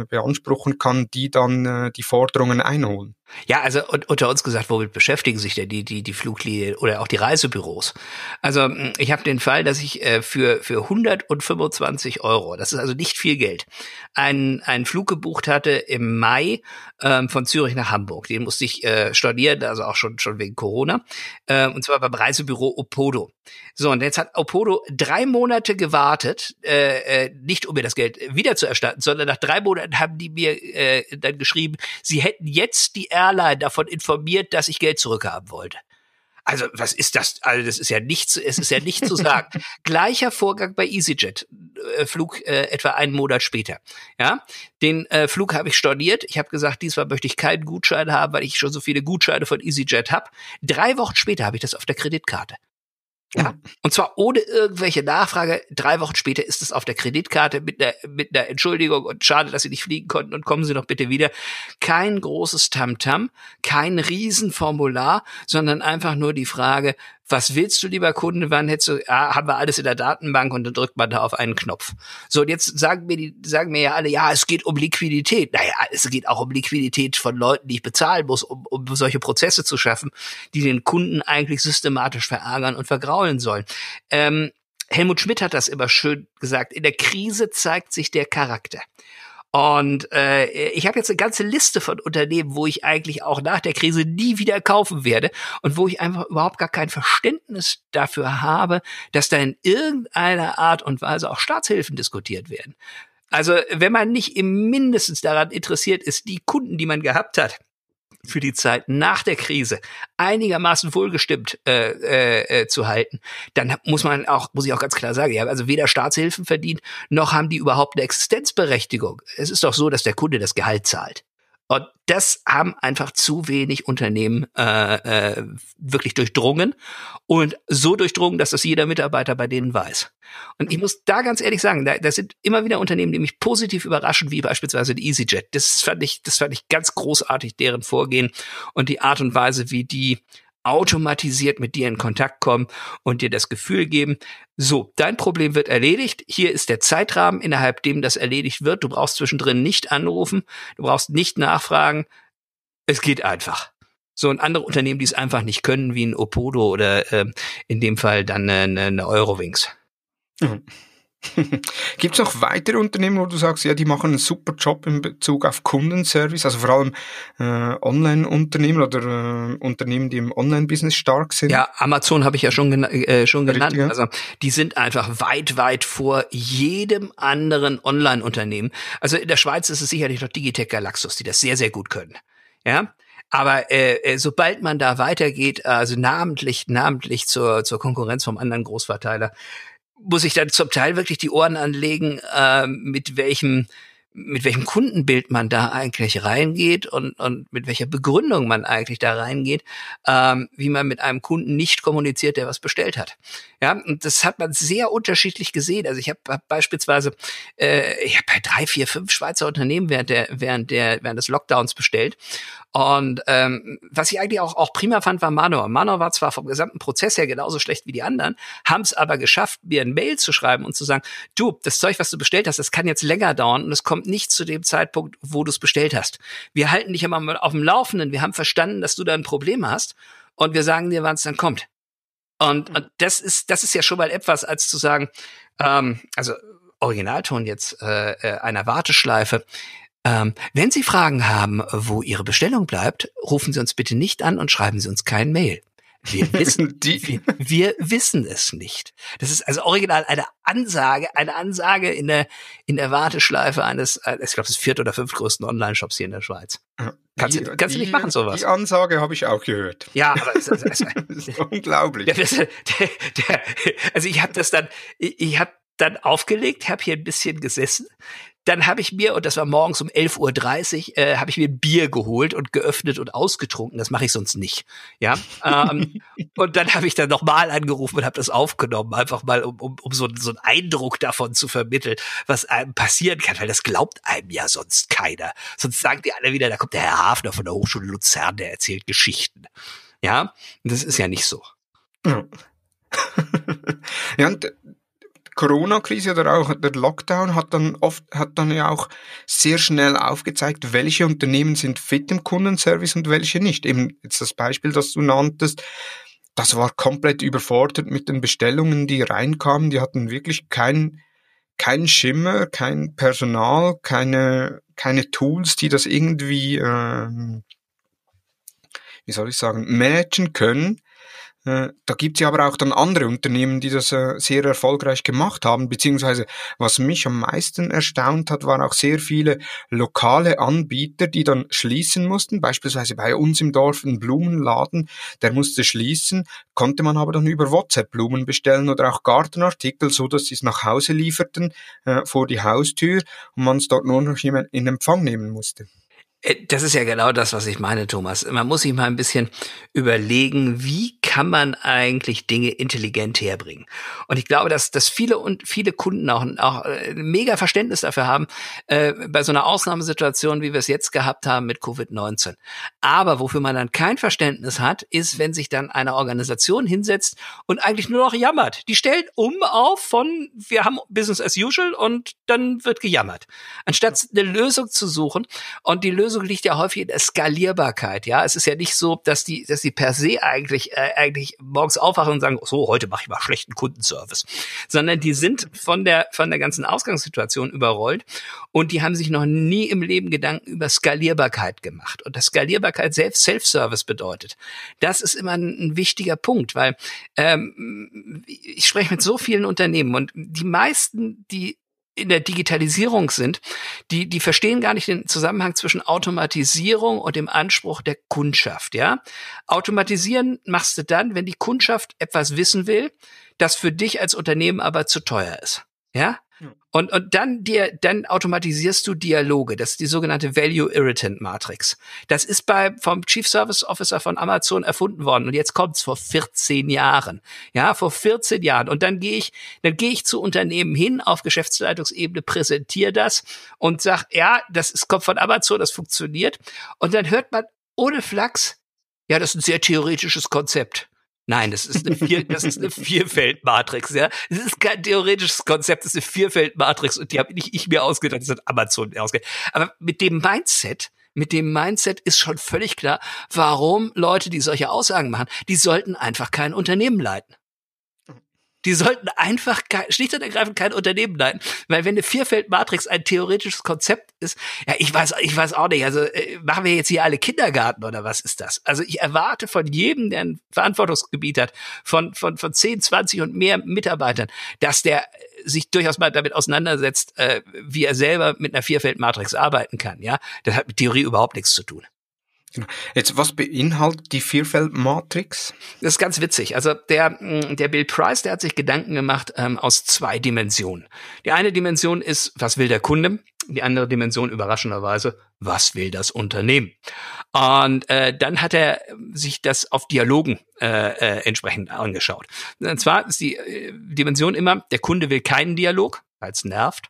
beanspruchen kann, die dann die Forderungen einholen. Ja, also unter uns gesagt, womit beschäftigen sich denn die, die, die Fluglinien oder auch die Reisebüros? Also hm, ich habe den Fall, dass ich äh, für, für 125 Euro, das ist also nicht viel Geld, einen, einen Flug gebucht hatte im Mai ähm, von Zürich nach Hamburg. Den musste ich äh, stornieren, also auch schon, schon wegen Corona. Äh, und zwar beim Reisebüro Opodo. So, und jetzt hat Opodo drei Monate gewartet, äh, äh, nicht um mir das Geld wieder zu erstatten, sondern nach drei Monaten haben die mir äh, dann geschrieben, sie hätten jetzt die Airline davon informiert, dass ich Geld zurückhaben wollte. Also, was ist das? Also, das ist ja nichts, es ist ja nicht zu sagen. Gleicher Vorgang bei EasyJet, äh, Flug äh, etwa einen Monat später. Ja, den äh, Flug habe ich storniert. Ich habe gesagt, diesmal möchte ich keinen Gutschein haben, weil ich schon so viele Gutscheine von EasyJet habe. Drei Wochen später habe ich das auf der Kreditkarte. Ja, und zwar ohne irgendwelche Nachfrage. Drei Wochen später ist es auf der Kreditkarte mit einer, mit einer Entschuldigung und schade, dass Sie nicht fliegen konnten und kommen Sie noch bitte wieder. Kein großes Tamtam, -Tam, kein Riesenformular, sondern einfach nur die Frage, was willst du, lieber Kunde, wann hättest du, ja, haben wir alles in der Datenbank und dann drückt man da auf einen Knopf. So, und jetzt sagen mir die, sagen mir ja alle, ja, es geht um Liquidität. Naja, es geht auch um Liquidität von Leuten, die ich bezahlen muss, um, um solche Prozesse zu schaffen, die den Kunden eigentlich systematisch verärgern und vergraulen sollen. Ähm, Helmut Schmidt hat das immer schön gesagt. In der Krise zeigt sich der Charakter. Und äh, ich habe jetzt eine ganze Liste von Unternehmen, wo ich eigentlich auch nach der Krise nie wieder kaufen werde und wo ich einfach überhaupt gar kein Verständnis dafür habe, dass da in irgendeiner Art und Weise auch Staatshilfen diskutiert werden. Also wenn man nicht im mindestens daran interessiert ist, die Kunden, die man gehabt hat, für die Zeit nach der Krise einigermaßen wohlgestimmt äh, äh, äh, zu halten, dann muss man auch, muss ich auch ganz klar sagen, ja, also weder Staatshilfen verdient, noch haben die überhaupt eine Existenzberechtigung. Es ist doch so, dass der Kunde das Gehalt zahlt. Und das haben einfach zu wenig Unternehmen äh, äh, wirklich durchdrungen und so durchdrungen, dass das jeder Mitarbeiter bei denen weiß. Und ich muss da ganz ehrlich sagen, da, da sind immer wieder Unternehmen, die mich positiv überraschen, wie beispielsweise die EasyJet. Das fand ich, das fand ich ganz großartig, deren Vorgehen und die Art und Weise, wie die automatisiert mit dir in Kontakt kommen und dir das Gefühl geben, so, dein Problem wird erledigt, hier ist der Zeitrahmen, innerhalb dem das erledigt wird, du brauchst zwischendrin nicht anrufen, du brauchst nicht nachfragen, es geht einfach. So, und andere Unternehmen, die es einfach nicht können, wie ein Opodo oder äh, in dem Fall dann eine, eine Eurowings. Mhm. Gibt es noch weitere Unternehmen, wo du sagst, ja, die machen einen super Job in Bezug auf Kundenservice, also vor allem äh, Online-Unternehmen oder äh, Unternehmen, die im Online-Business stark sind? Ja, Amazon habe ich ja schon, gena äh, schon genannt. Richtig, Also die sind einfach weit, weit vor jedem anderen Online-Unternehmen. Also in der Schweiz ist es sicherlich noch Digitec Galaxus, die das sehr, sehr gut können. Ja, aber äh, äh sobald man da weitergeht, also namentlich, namentlich zur, zur Konkurrenz vom anderen Großverteiler, muss ich dann zum Teil wirklich die Ohren anlegen, äh, mit welchem mit welchem Kundenbild man da eigentlich reingeht und, und mit welcher Begründung man eigentlich da reingeht, ähm, wie man mit einem Kunden nicht kommuniziert, der was bestellt hat. Ja, und das hat man sehr unterschiedlich gesehen. Also ich habe hab beispielsweise, äh, ich habe bei drei, vier, fünf Schweizer Unternehmen während der während der während des Lockdowns bestellt und ähm, was ich eigentlich auch, auch prima fand, war Manor. Manor war zwar vom gesamten Prozess her genauso schlecht wie die anderen, haben es aber geschafft, mir ein Mail zu schreiben und zu sagen, du, das Zeug, was du bestellt hast, das kann jetzt länger dauern und es kommt nicht zu dem Zeitpunkt, wo du es bestellt hast. Wir halten dich immer mal auf dem Laufenden. Wir haben verstanden, dass du da ein Problem hast und wir sagen dir, wann es dann kommt. Und, und das ist, das ist ja schon mal etwas, als zu sagen, ähm, also Originalton jetzt äh, äh einer Warteschleife. Ähm, wenn Sie Fragen haben, wo Ihre Bestellung bleibt, rufen Sie uns bitte nicht an und schreiben Sie uns kein Mail. Wir wissen, wir, wir, wissen es nicht. Das ist also original eine Ansage, eine Ansage in der, in der Warteschleife eines, äh, ich glaube, des viert- oder fünftgrößten Online-Shops hier in der Schweiz. Kannst, die, du, kannst die, du nicht machen, sowas? Die Ansage habe ich auch gehört. Ja, aber es, es, es, das ist unglaublich. Der, der, der, also ich habe das dann, ich, ich habe dann aufgelegt, habe hier ein bisschen gesessen, dann habe ich mir, und das war morgens um 11.30 Uhr, äh, habe ich mir ein Bier geholt und geöffnet und ausgetrunken. Das mache ich sonst nicht. Ja. ähm, und dann habe ich dann nochmal angerufen und habe das aufgenommen, einfach mal, um, um, um so, so einen Eindruck davon zu vermitteln, was einem passieren kann, weil das glaubt einem ja sonst keiner. Sonst sagen die alle wieder, da kommt der Herr Hafner von der Hochschule Luzern, der erzählt Geschichten. Ja, und das ist ja nicht so. Ja. ja, und Corona-Krise oder auch der Lockdown hat dann oft, hat dann ja auch sehr schnell aufgezeigt, welche Unternehmen sind fit im Kundenservice und welche nicht. Eben jetzt das Beispiel, das du nanntest, das war komplett überfordert mit den Bestellungen, die reinkamen. Die hatten wirklich kein, kein Schimmer, kein Personal, keine, keine Tools, die das irgendwie, ähm, wie soll ich sagen, managen können. Äh, da gibt's ja aber auch dann andere Unternehmen, die das äh, sehr erfolgreich gemacht haben, beziehungsweise was mich am meisten erstaunt hat, waren auch sehr viele lokale Anbieter, die dann schließen mussten, beispielsweise bei uns im Dorf ein Blumenladen, der musste schließen, konnte man aber dann über WhatsApp Blumen bestellen oder auch Gartenartikel, so dass sie es nach Hause lieferten, äh, vor die Haustür und man es dort nur noch in Empfang nehmen musste. Äh, das ist ja genau das, was ich meine, Thomas. Man muss sich mal ein bisschen überlegen, wie kann man eigentlich Dinge intelligent herbringen? Und ich glaube, dass, dass viele und viele Kunden auch, auch äh, mega Verständnis dafür haben, äh, bei so einer Ausnahmesituation, wie wir es jetzt gehabt haben mit Covid-19. Aber wofür man dann kein Verständnis hat, ist, wenn sich dann eine Organisation hinsetzt und eigentlich nur noch jammert. Die stellt um auf von, wir haben Business as usual und dann wird gejammert. Anstatt eine Lösung zu suchen. Und die Lösung liegt ja häufig in der Skalierbarkeit. Ja, es ist ja nicht so, dass die, dass die per se eigentlich, äh, eigentlich morgens aufwachen und sagen, so, heute mache ich mal schlechten Kundenservice. Sondern die sind von der, von der ganzen Ausgangssituation überrollt und die haben sich noch nie im Leben Gedanken über Skalierbarkeit gemacht. Und das Skalierbarkeit selbst Self-Service bedeutet. Das ist immer ein, ein wichtiger Punkt, weil ähm, ich spreche mit so vielen Unternehmen und die meisten, die in der Digitalisierung sind, die, die verstehen gar nicht den Zusammenhang zwischen Automatisierung und dem Anspruch der Kundschaft, ja. Automatisieren machst du dann, wenn die Kundschaft etwas wissen will, das für dich als Unternehmen aber zu teuer ist, ja. Und, und dann dir, dann automatisierst du Dialoge. Das ist die sogenannte Value Irritant Matrix. Das ist bei, vom Chief Service Officer von Amazon erfunden worden. Und jetzt kommt's vor 14 Jahren. Ja, vor 14 Jahren. Und dann gehe ich, dann gehe ich zu Unternehmen hin auf Geschäftsleitungsebene, präsentiere das und sag, ja, das ist, kommt von Amazon, das funktioniert. Und dann hört man ohne Flachs Ja, das ist ein sehr theoretisches Konzept. Nein, das ist eine, Vier, das ist eine Vierfeldmatrix, ja. Das ist kein theoretisches Konzept, das ist eine Vierfeldmatrix und die habe nicht ich mir ausgedacht, das hat Amazon ausgedacht. Aber mit dem Mindset, mit dem Mindset ist schon völlig klar, warum Leute, die solche Aussagen machen, die sollten einfach kein Unternehmen leiten. Die sollten einfach schlicht und ergreifend kein Unternehmen leiten, weil wenn eine Vierfeldmatrix ein theoretisches Konzept ist, ja, ich weiß, ich weiß auch nicht, also äh, machen wir jetzt hier alle Kindergarten oder was ist das? Also ich erwarte von jedem, der ein Verantwortungsgebiet hat, von, von, von 10, 20 und mehr Mitarbeitern, dass der sich durchaus mal damit auseinandersetzt, äh, wie er selber mit einer Vierfeldmatrix arbeiten kann, ja. Das hat mit Theorie überhaupt nichts zu tun. Genau. Jetzt, was beinhaltet die Vierfeldmatrix? Das ist ganz witzig. Also der, mm, der Bill Price, der hat sich Gedanken gemacht ähm, aus zwei Dimensionen. Die eine Dimension ist, was will der Kunde? Die andere Dimension überraschenderweise, was will das Unternehmen? Und äh, dann hat er sich das auf Dialogen äh, äh, entsprechend angeschaut. Und zwar ist die äh, Dimension immer, der Kunde will keinen Dialog, weil es nervt.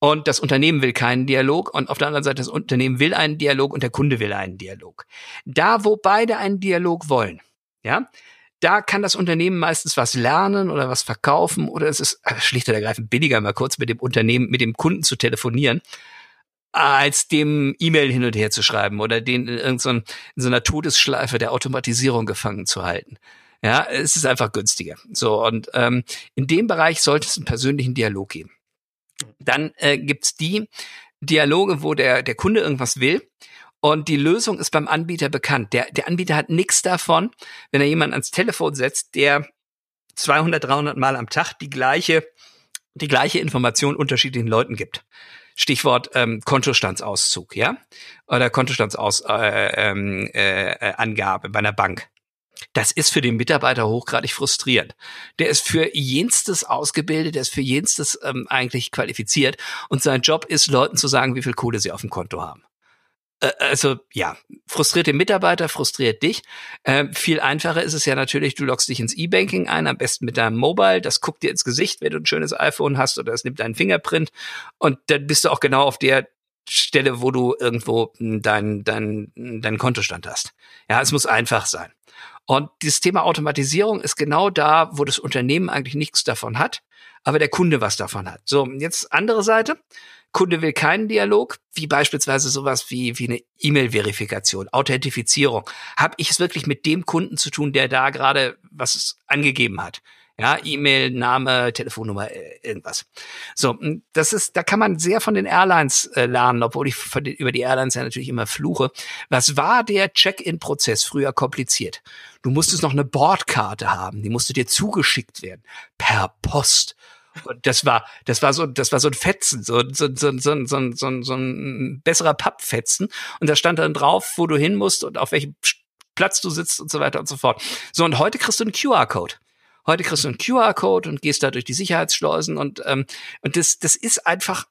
Und das Unternehmen will keinen Dialog und auf der anderen Seite das Unternehmen will einen Dialog und der Kunde will einen Dialog. Da, wo beide einen Dialog wollen, ja, da kann das Unternehmen meistens was lernen oder was verkaufen oder es ist äh, schlicht und ergreifend billiger, mal kurz mit dem Unternehmen, mit dem Kunden zu telefonieren, als dem E-Mail hin und her zu schreiben oder den in, irgendein, in so einer Todesschleife der Automatisierung gefangen zu halten. Ja, es ist einfach günstiger. So, und ähm, in dem Bereich sollte es einen persönlichen Dialog geben. Dann äh, gibt's die Dialoge, wo der, der Kunde irgendwas will und die Lösung ist beim Anbieter bekannt. Der, der Anbieter hat nichts davon, wenn er jemanden ans Telefon setzt, der 200, 300 Mal am Tag die gleiche, die gleiche Information unterschiedlichen Leuten gibt. Stichwort ähm, Kontostandsauszug, ja, oder Kontostandsangabe äh, ähm, äh, äh, Angabe bei einer Bank. Das ist für den Mitarbeiter hochgradig frustrierend. Der ist für jenstes ausgebildet, der ist für jenstes ähm, eigentlich qualifiziert und sein Job ist, Leuten zu sagen, wie viel Kohle sie auf dem Konto haben. Äh, also ja, frustriert den Mitarbeiter, frustriert dich. Ähm, viel einfacher ist es ja natürlich, du loggst dich ins E-Banking ein, am besten mit deinem Mobile, das guckt dir ins Gesicht, wenn du ein schönes iPhone hast oder es nimmt deinen Fingerprint und dann bist du auch genau auf der Stelle, wo du irgendwo deinen dein, dein Kontostand hast. Ja, es muss einfach sein. Und dieses Thema Automatisierung ist genau da, wo das Unternehmen eigentlich nichts davon hat, aber der Kunde was davon hat. So, jetzt andere Seite. Kunde will keinen Dialog, wie beispielsweise sowas wie, wie eine E-Mail-Verifikation, Authentifizierung. Habe ich es wirklich mit dem Kunden zu tun, der da gerade was angegeben hat? Ja, E-Mail, Name, Telefonnummer, äh, irgendwas. So, das ist, da kann man sehr von den Airlines äh, lernen, obwohl ich den, über die Airlines ja natürlich immer fluche. Was war der Check-in-Prozess früher kompliziert? Du musstest noch eine Bordkarte haben, die musste dir zugeschickt werden per Post. Und das war, das war so, das war so ein Fetzen, so, so, so, so, so, so, so ein besserer Pappfetzen. Und da stand dann drauf, wo du hin musst und auf welchem Platz du sitzt und so weiter und so fort. So, und heute kriegst du einen QR-Code. Heute kriegst du einen QR-Code und gehst da durch die Sicherheitsschleusen und, ähm, und das, das ist einfach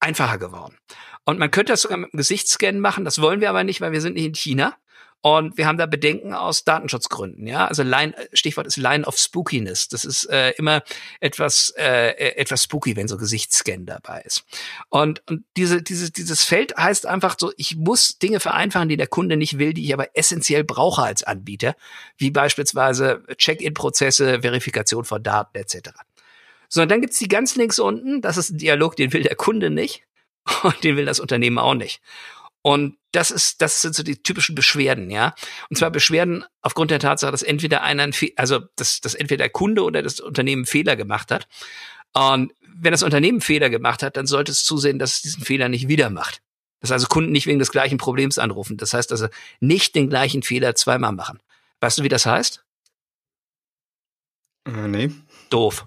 einfacher geworden. Und man könnte das sogar mit einem Gesichtsscan machen, das wollen wir aber nicht, weil wir sind nicht in China. Und wir haben da Bedenken aus Datenschutzgründen, ja. Also Line, Stichwort ist Line of Spookiness. Das ist äh, immer etwas, äh, etwas spooky, wenn so Gesichtsscan dabei ist. Und, und diese, diese, dieses Feld heißt einfach so, ich muss Dinge vereinfachen, die der Kunde nicht will, die ich aber essentiell brauche als Anbieter, wie beispielsweise Check-in-Prozesse, Verifikation von Daten etc. So, und dann gibt's die ganz links unten, das ist ein Dialog, den will der Kunde nicht und den will das Unternehmen auch nicht. Und das ist, das sind so die typischen Beschwerden, ja. Und zwar Beschwerden aufgrund der Tatsache, dass entweder einer, also dass, dass entweder der Kunde oder das Unternehmen Fehler gemacht hat. Und wenn das Unternehmen Fehler gemacht hat, dann sollte es zusehen, dass es diesen Fehler nicht wieder macht. Das heißt also Kunden nicht wegen des gleichen Problems anrufen. Das heißt also nicht den gleichen Fehler zweimal machen. Weißt du, wie das heißt? Äh, nee. Doof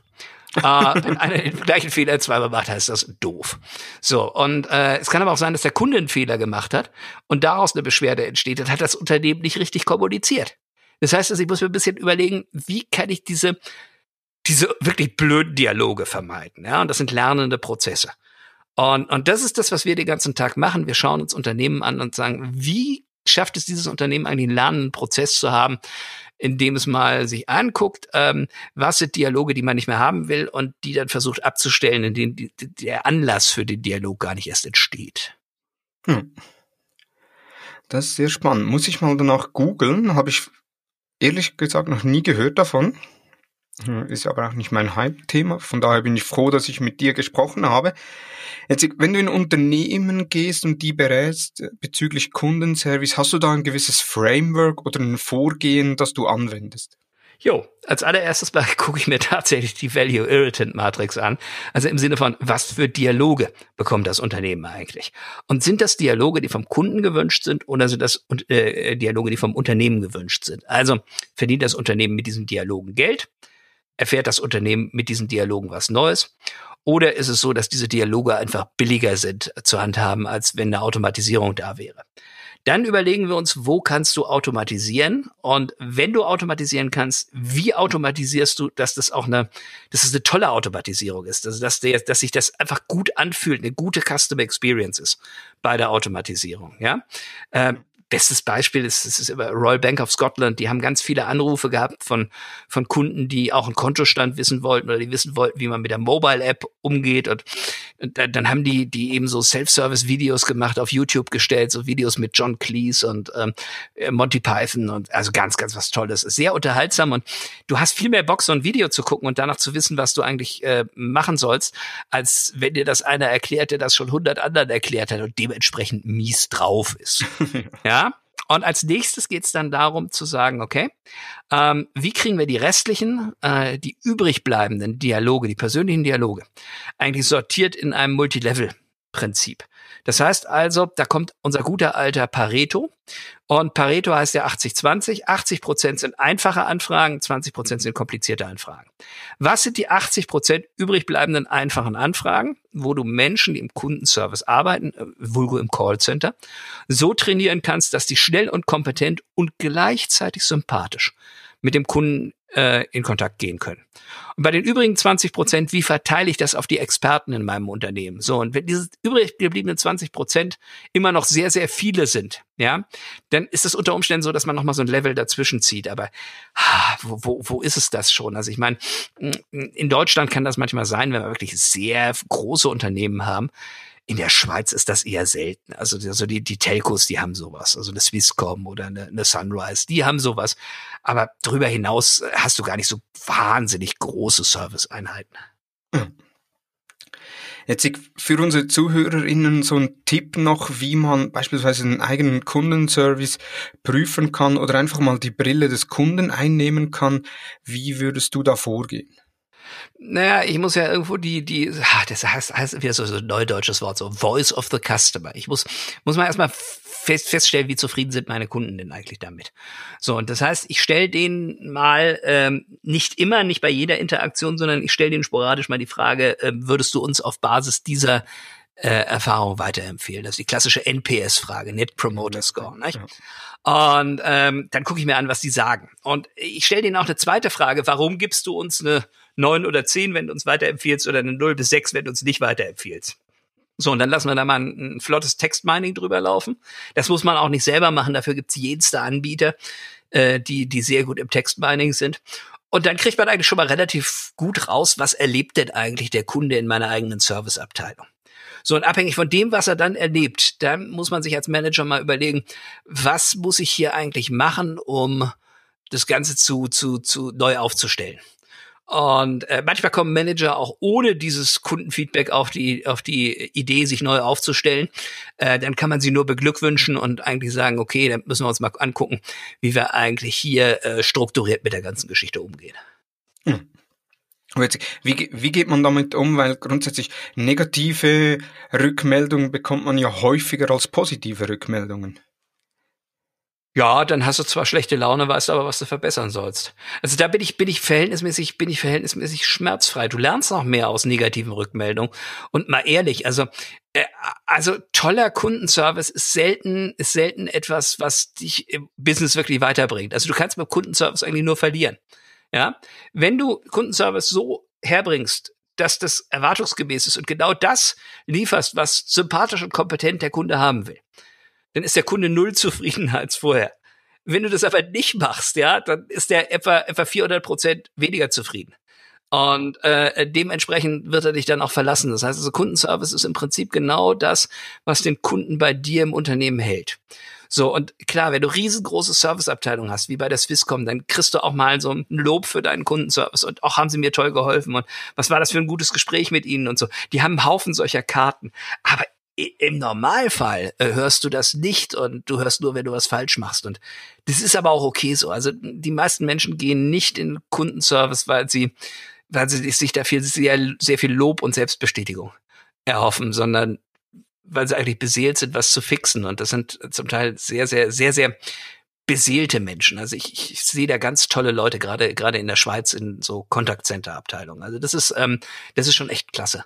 äh, wenn einer den gleichen Fehler zweimal macht, heißt das doof. So, und äh, es kann aber auch sein, dass der Kunde einen Fehler gemacht hat und daraus eine Beschwerde entsteht. Dann hat das Unternehmen nicht richtig kommuniziert. Das heißt, also, ich muss mir ein bisschen überlegen, wie kann ich diese, diese wirklich blöden Dialoge vermeiden. Ja, und das sind lernende Prozesse. Und, und das ist das, was wir den ganzen Tag machen. Wir schauen uns Unternehmen an und sagen, wie schafft es dieses Unternehmen eigentlich einen lernenden Prozess zu haben, indem es mal sich anguckt, ähm, was sind Dialoge, die man nicht mehr haben will und die dann versucht abzustellen, in denen die, der Anlass für den Dialog gar nicht erst entsteht. Hm. Das ist sehr spannend. Muss ich mal danach googeln? Habe ich ehrlich gesagt noch nie gehört davon. Hm, ist aber auch nicht mein Hype-Thema. Von daher bin ich froh, dass ich mit dir gesprochen habe. Jetzt, wenn du in Unternehmen gehst und die berätst äh, bezüglich Kundenservice, hast du da ein gewisses Framework oder ein Vorgehen, das du anwendest? Jo, als allererstes mal gucke ich mir tatsächlich die Value Irritant Matrix an. Also im Sinne von, was für Dialoge bekommt das Unternehmen eigentlich? Und sind das Dialoge, die vom Kunden gewünscht sind oder sind das äh, Dialoge, die vom Unternehmen gewünscht sind? Also verdient das Unternehmen mit diesen Dialogen Geld? Erfährt das Unternehmen mit diesen Dialogen was Neues? Oder ist es so, dass diese Dialoge einfach billiger sind zu handhaben, als wenn eine Automatisierung da wäre? Dann überlegen wir uns, wo kannst du automatisieren? Und wenn du automatisieren kannst, wie automatisierst du, dass das auch eine, dass es eine tolle Automatisierung ist, also dass, der, dass sich das einfach gut anfühlt, eine gute Customer Experience ist bei der Automatisierung. Ja, ähm, bestes Beispiel ist, es ist über Royal Bank of Scotland. Die haben ganz viele Anrufe gehabt von, von Kunden, die auch einen Kontostand wissen wollten oder die wissen wollten, wie man mit der Mobile App umgeht. Und, und dann haben die, die eben so Self-Service-Videos gemacht, auf YouTube gestellt, so Videos mit John Cleese und ähm, Monty Python und also ganz, ganz was Tolles. Sehr unterhaltsam und du hast viel mehr Bock, so ein Video zu gucken und danach zu wissen, was du eigentlich äh, machen sollst, als wenn dir das einer erklärt, der das schon hundert anderen erklärt hat und dementsprechend mies drauf ist. ja. Und als nächstes geht es dann darum zu sagen, okay, ähm, wie kriegen wir die restlichen, äh, die übrig bleibenden Dialoge, die persönlichen Dialoge, eigentlich sortiert in einem Multilevel Prinzip. Das heißt also, da kommt unser guter alter Pareto. Und Pareto heißt ja 80-20. 80 Prozent sind einfache Anfragen, 20 Prozent sind komplizierte Anfragen. Was sind die 80 Prozent übrig bleibenden einfachen Anfragen, wo du Menschen, die im Kundenservice arbeiten, äh, vulgo im Callcenter, so trainieren kannst, dass die schnell und kompetent und gleichzeitig sympathisch mit dem Kunden äh, in Kontakt gehen können. Und bei den übrigen 20 Prozent, wie verteile ich das auf die Experten in meinem Unternehmen? So, und wenn diese übrig gebliebenen 20 Prozent immer noch sehr, sehr viele sind, ja, dann ist es unter Umständen so, dass man nochmal so ein Level dazwischen zieht. Aber ah, wo, wo, wo ist es das schon? Also ich meine, in Deutschland kann das manchmal sein, wenn wir wirklich sehr große Unternehmen haben, in der Schweiz ist das eher selten. Also, also die, die Telcos, die haben sowas. Also eine Swisscom oder eine, eine Sunrise, die haben sowas. Aber darüber hinaus hast du gar nicht so wahnsinnig große Serviceeinheiten. Jetzt für unsere ZuhörerInnen so ein Tipp noch, wie man beispielsweise einen eigenen Kundenservice prüfen kann oder einfach mal die Brille des Kunden einnehmen kann. Wie würdest du da vorgehen? Naja, ich muss ja irgendwo die, die, das heißt, heißt wieder so, so ein neudeutsches Wort, so Voice of the Customer. Ich muss, muss mal erstmal fest, feststellen, wie zufrieden sind meine Kunden denn eigentlich damit. So, und das heißt, ich stelle denen mal, ähm, nicht immer, nicht bei jeder Interaktion, sondern ich stelle denen sporadisch mal die Frage, äh, würdest du uns auf Basis dieser äh, Erfahrung weiterempfehlen? Das ist die klassische NPS-Frage, Net Promoter Score. Nicht? Und ähm, dann gucke ich mir an, was die sagen. Und ich stelle denen auch eine zweite Frage, warum gibst du uns eine neun oder zehn, wenn du uns weiterempfiehlst, oder eine null bis sechs, wenn du uns nicht weiterempfiehlst. So, und dann lassen wir da mal ein, ein flottes Textmining drüber laufen. Das muss man auch nicht selber machen, dafür gibt's jenste Anbieter, äh, die, die sehr gut im Textmining sind. Und dann kriegt man eigentlich schon mal relativ gut raus, was erlebt denn eigentlich der Kunde in meiner eigenen Serviceabteilung. So, und abhängig von dem, was er dann erlebt, dann muss man sich als Manager mal überlegen, was muss ich hier eigentlich machen, um das Ganze zu, zu, zu neu aufzustellen. Und äh, manchmal kommen Manager auch ohne dieses Kundenfeedback auf die auf die Idee, sich neu aufzustellen. Äh, dann kann man sie nur beglückwünschen und eigentlich sagen, okay, dann müssen wir uns mal angucken, wie wir eigentlich hier äh, strukturiert mit der ganzen Geschichte umgehen. Hm. Wie, wie geht man damit um? Weil grundsätzlich negative Rückmeldungen bekommt man ja häufiger als positive Rückmeldungen. Ja, dann hast du zwar schlechte Laune, weißt aber, was du verbessern sollst. Also da bin ich, bin ich verhältnismäßig, bin ich verhältnismäßig schmerzfrei. Du lernst noch mehr aus negativen Rückmeldungen. Und mal ehrlich, also, äh, also toller Kundenservice ist selten, ist selten etwas, was dich im Business wirklich weiterbringt. Also du kannst mit Kundenservice eigentlich nur verlieren. Ja, wenn du Kundenservice so herbringst, dass das erwartungsgemäß ist und genau das lieferst, was sympathisch und kompetent der Kunde haben will dann ist der Kunde null zufriedener als vorher. Wenn du das aber nicht machst, ja, dann ist der etwa, etwa 400 Prozent weniger zufrieden. Und äh, dementsprechend wird er dich dann auch verlassen. Das heißt also, Kundenservice ist im Prinzip genau das, was den Kunden bei dir im Unternehmen hält. So, und klar, wenn du riesengroße Serviceabteilungen hast, wie bei der Swisscom, dann kriegst du auch mal so ein Lob für deinen Kundenservice und auch haben sie mir toll geholfen und was war das für ein gutes Gespräch mit ihnen und so. Die haben einen Haufen solcher Karten. Aber im Normalfall äh, hörst du das nicht und du hörst nur, wenn du was falsch machst. Und das ist aber auch okay so. Also die meisten Menschen gehen nicht in Kundenservice, weil sie, weil sie sich dafür sehr, sehr viel Lob und Selbstbestätigung erhoffen, sondern weil sie eigentlich beseelt sind, was zu fixen. Und das sind zum Teil sehr, sehr, sehr, sehr beseelte Menschen. Also ich, ich sehe da ganz tolle Leute, gerade gerade in der Schweiz in so Kontaktcenter-Abteilungen. Also das ist ähm, das ist schon echt klasse.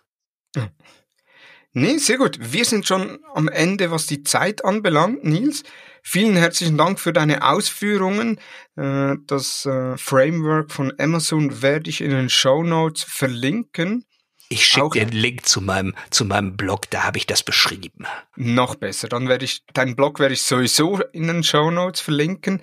Nee, sehr gut. Wir sind schon am Ende, was die Zeit anbelangt, Nils. Vielen herzlichen Dank für deine Ausführungen. Äh, das äh, Framework von Amazon werde ich in den Show Notes verlinken. Ich schicke dir einen Link zu meinem, zu meinem Blog, da habe ich das beschrieben. Noch besser. Dann werde ich, dein Blog werde ich sowieso in den Show Notes verlinken.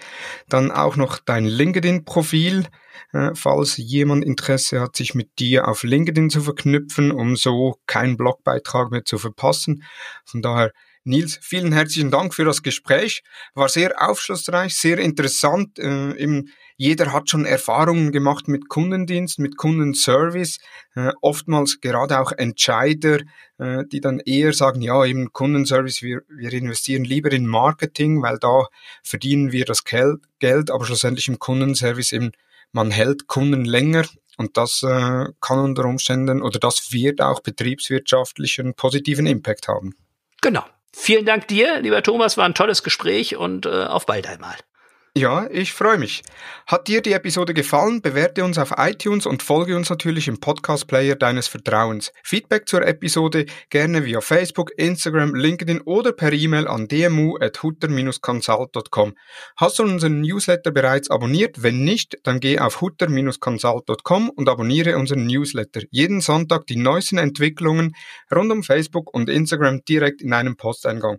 Dann auch noch dein LinkedIn-Profil, äh, falls jemand Interesse hat, sich mit dir auf LinkedIn zu verknüpfen, um so keinen Blogbeitrag mehr zu verpassen. Von daher Nils, vielen herzlichen Dank für das Gespräch. War sehr aufschlussreich, sehr interessant. Äh, im, jeder hat schon Erfahrungen gemacht mit Kundendienst, mit Kundenservice. Äh, oftmals gerade auch Entscheider, äh, die dann eher sagen, ja, eben Kundenservice, wir, wir investieren lieber in Marketing, weil da verdienen wir das Geld, Geld aber schlussendlich im Kundenservice eben, man hält Kunden länger und das äh, kann unter Umständen oder das wird auch betriebswirtschaftlich einen positiven Impact haben. Genau. Vielen Dank dir, lieber Thomas, war ein tolles Gespräch und äh, auf bald einmal. Ja, ich freue mich. Hat dir die Episode gefallen? Bewerte uns auf iTunes und folge uns natürlich im Podcast-Player deines Vertrauens. Feedback zur Episode gerne via Facebook, Instagram, LinkedIn oder per E-Mail an dmu.hutter-consult.com. Hast du unseren Newsletter bereits abonniert? Wenn nicht, dann geh auf hutter-consult.com und abonniere unseren Newsletter. Jeden Sonntag die neuesten Entwicklungen rund um Facebook und Instagram direkt in einem Posteingang.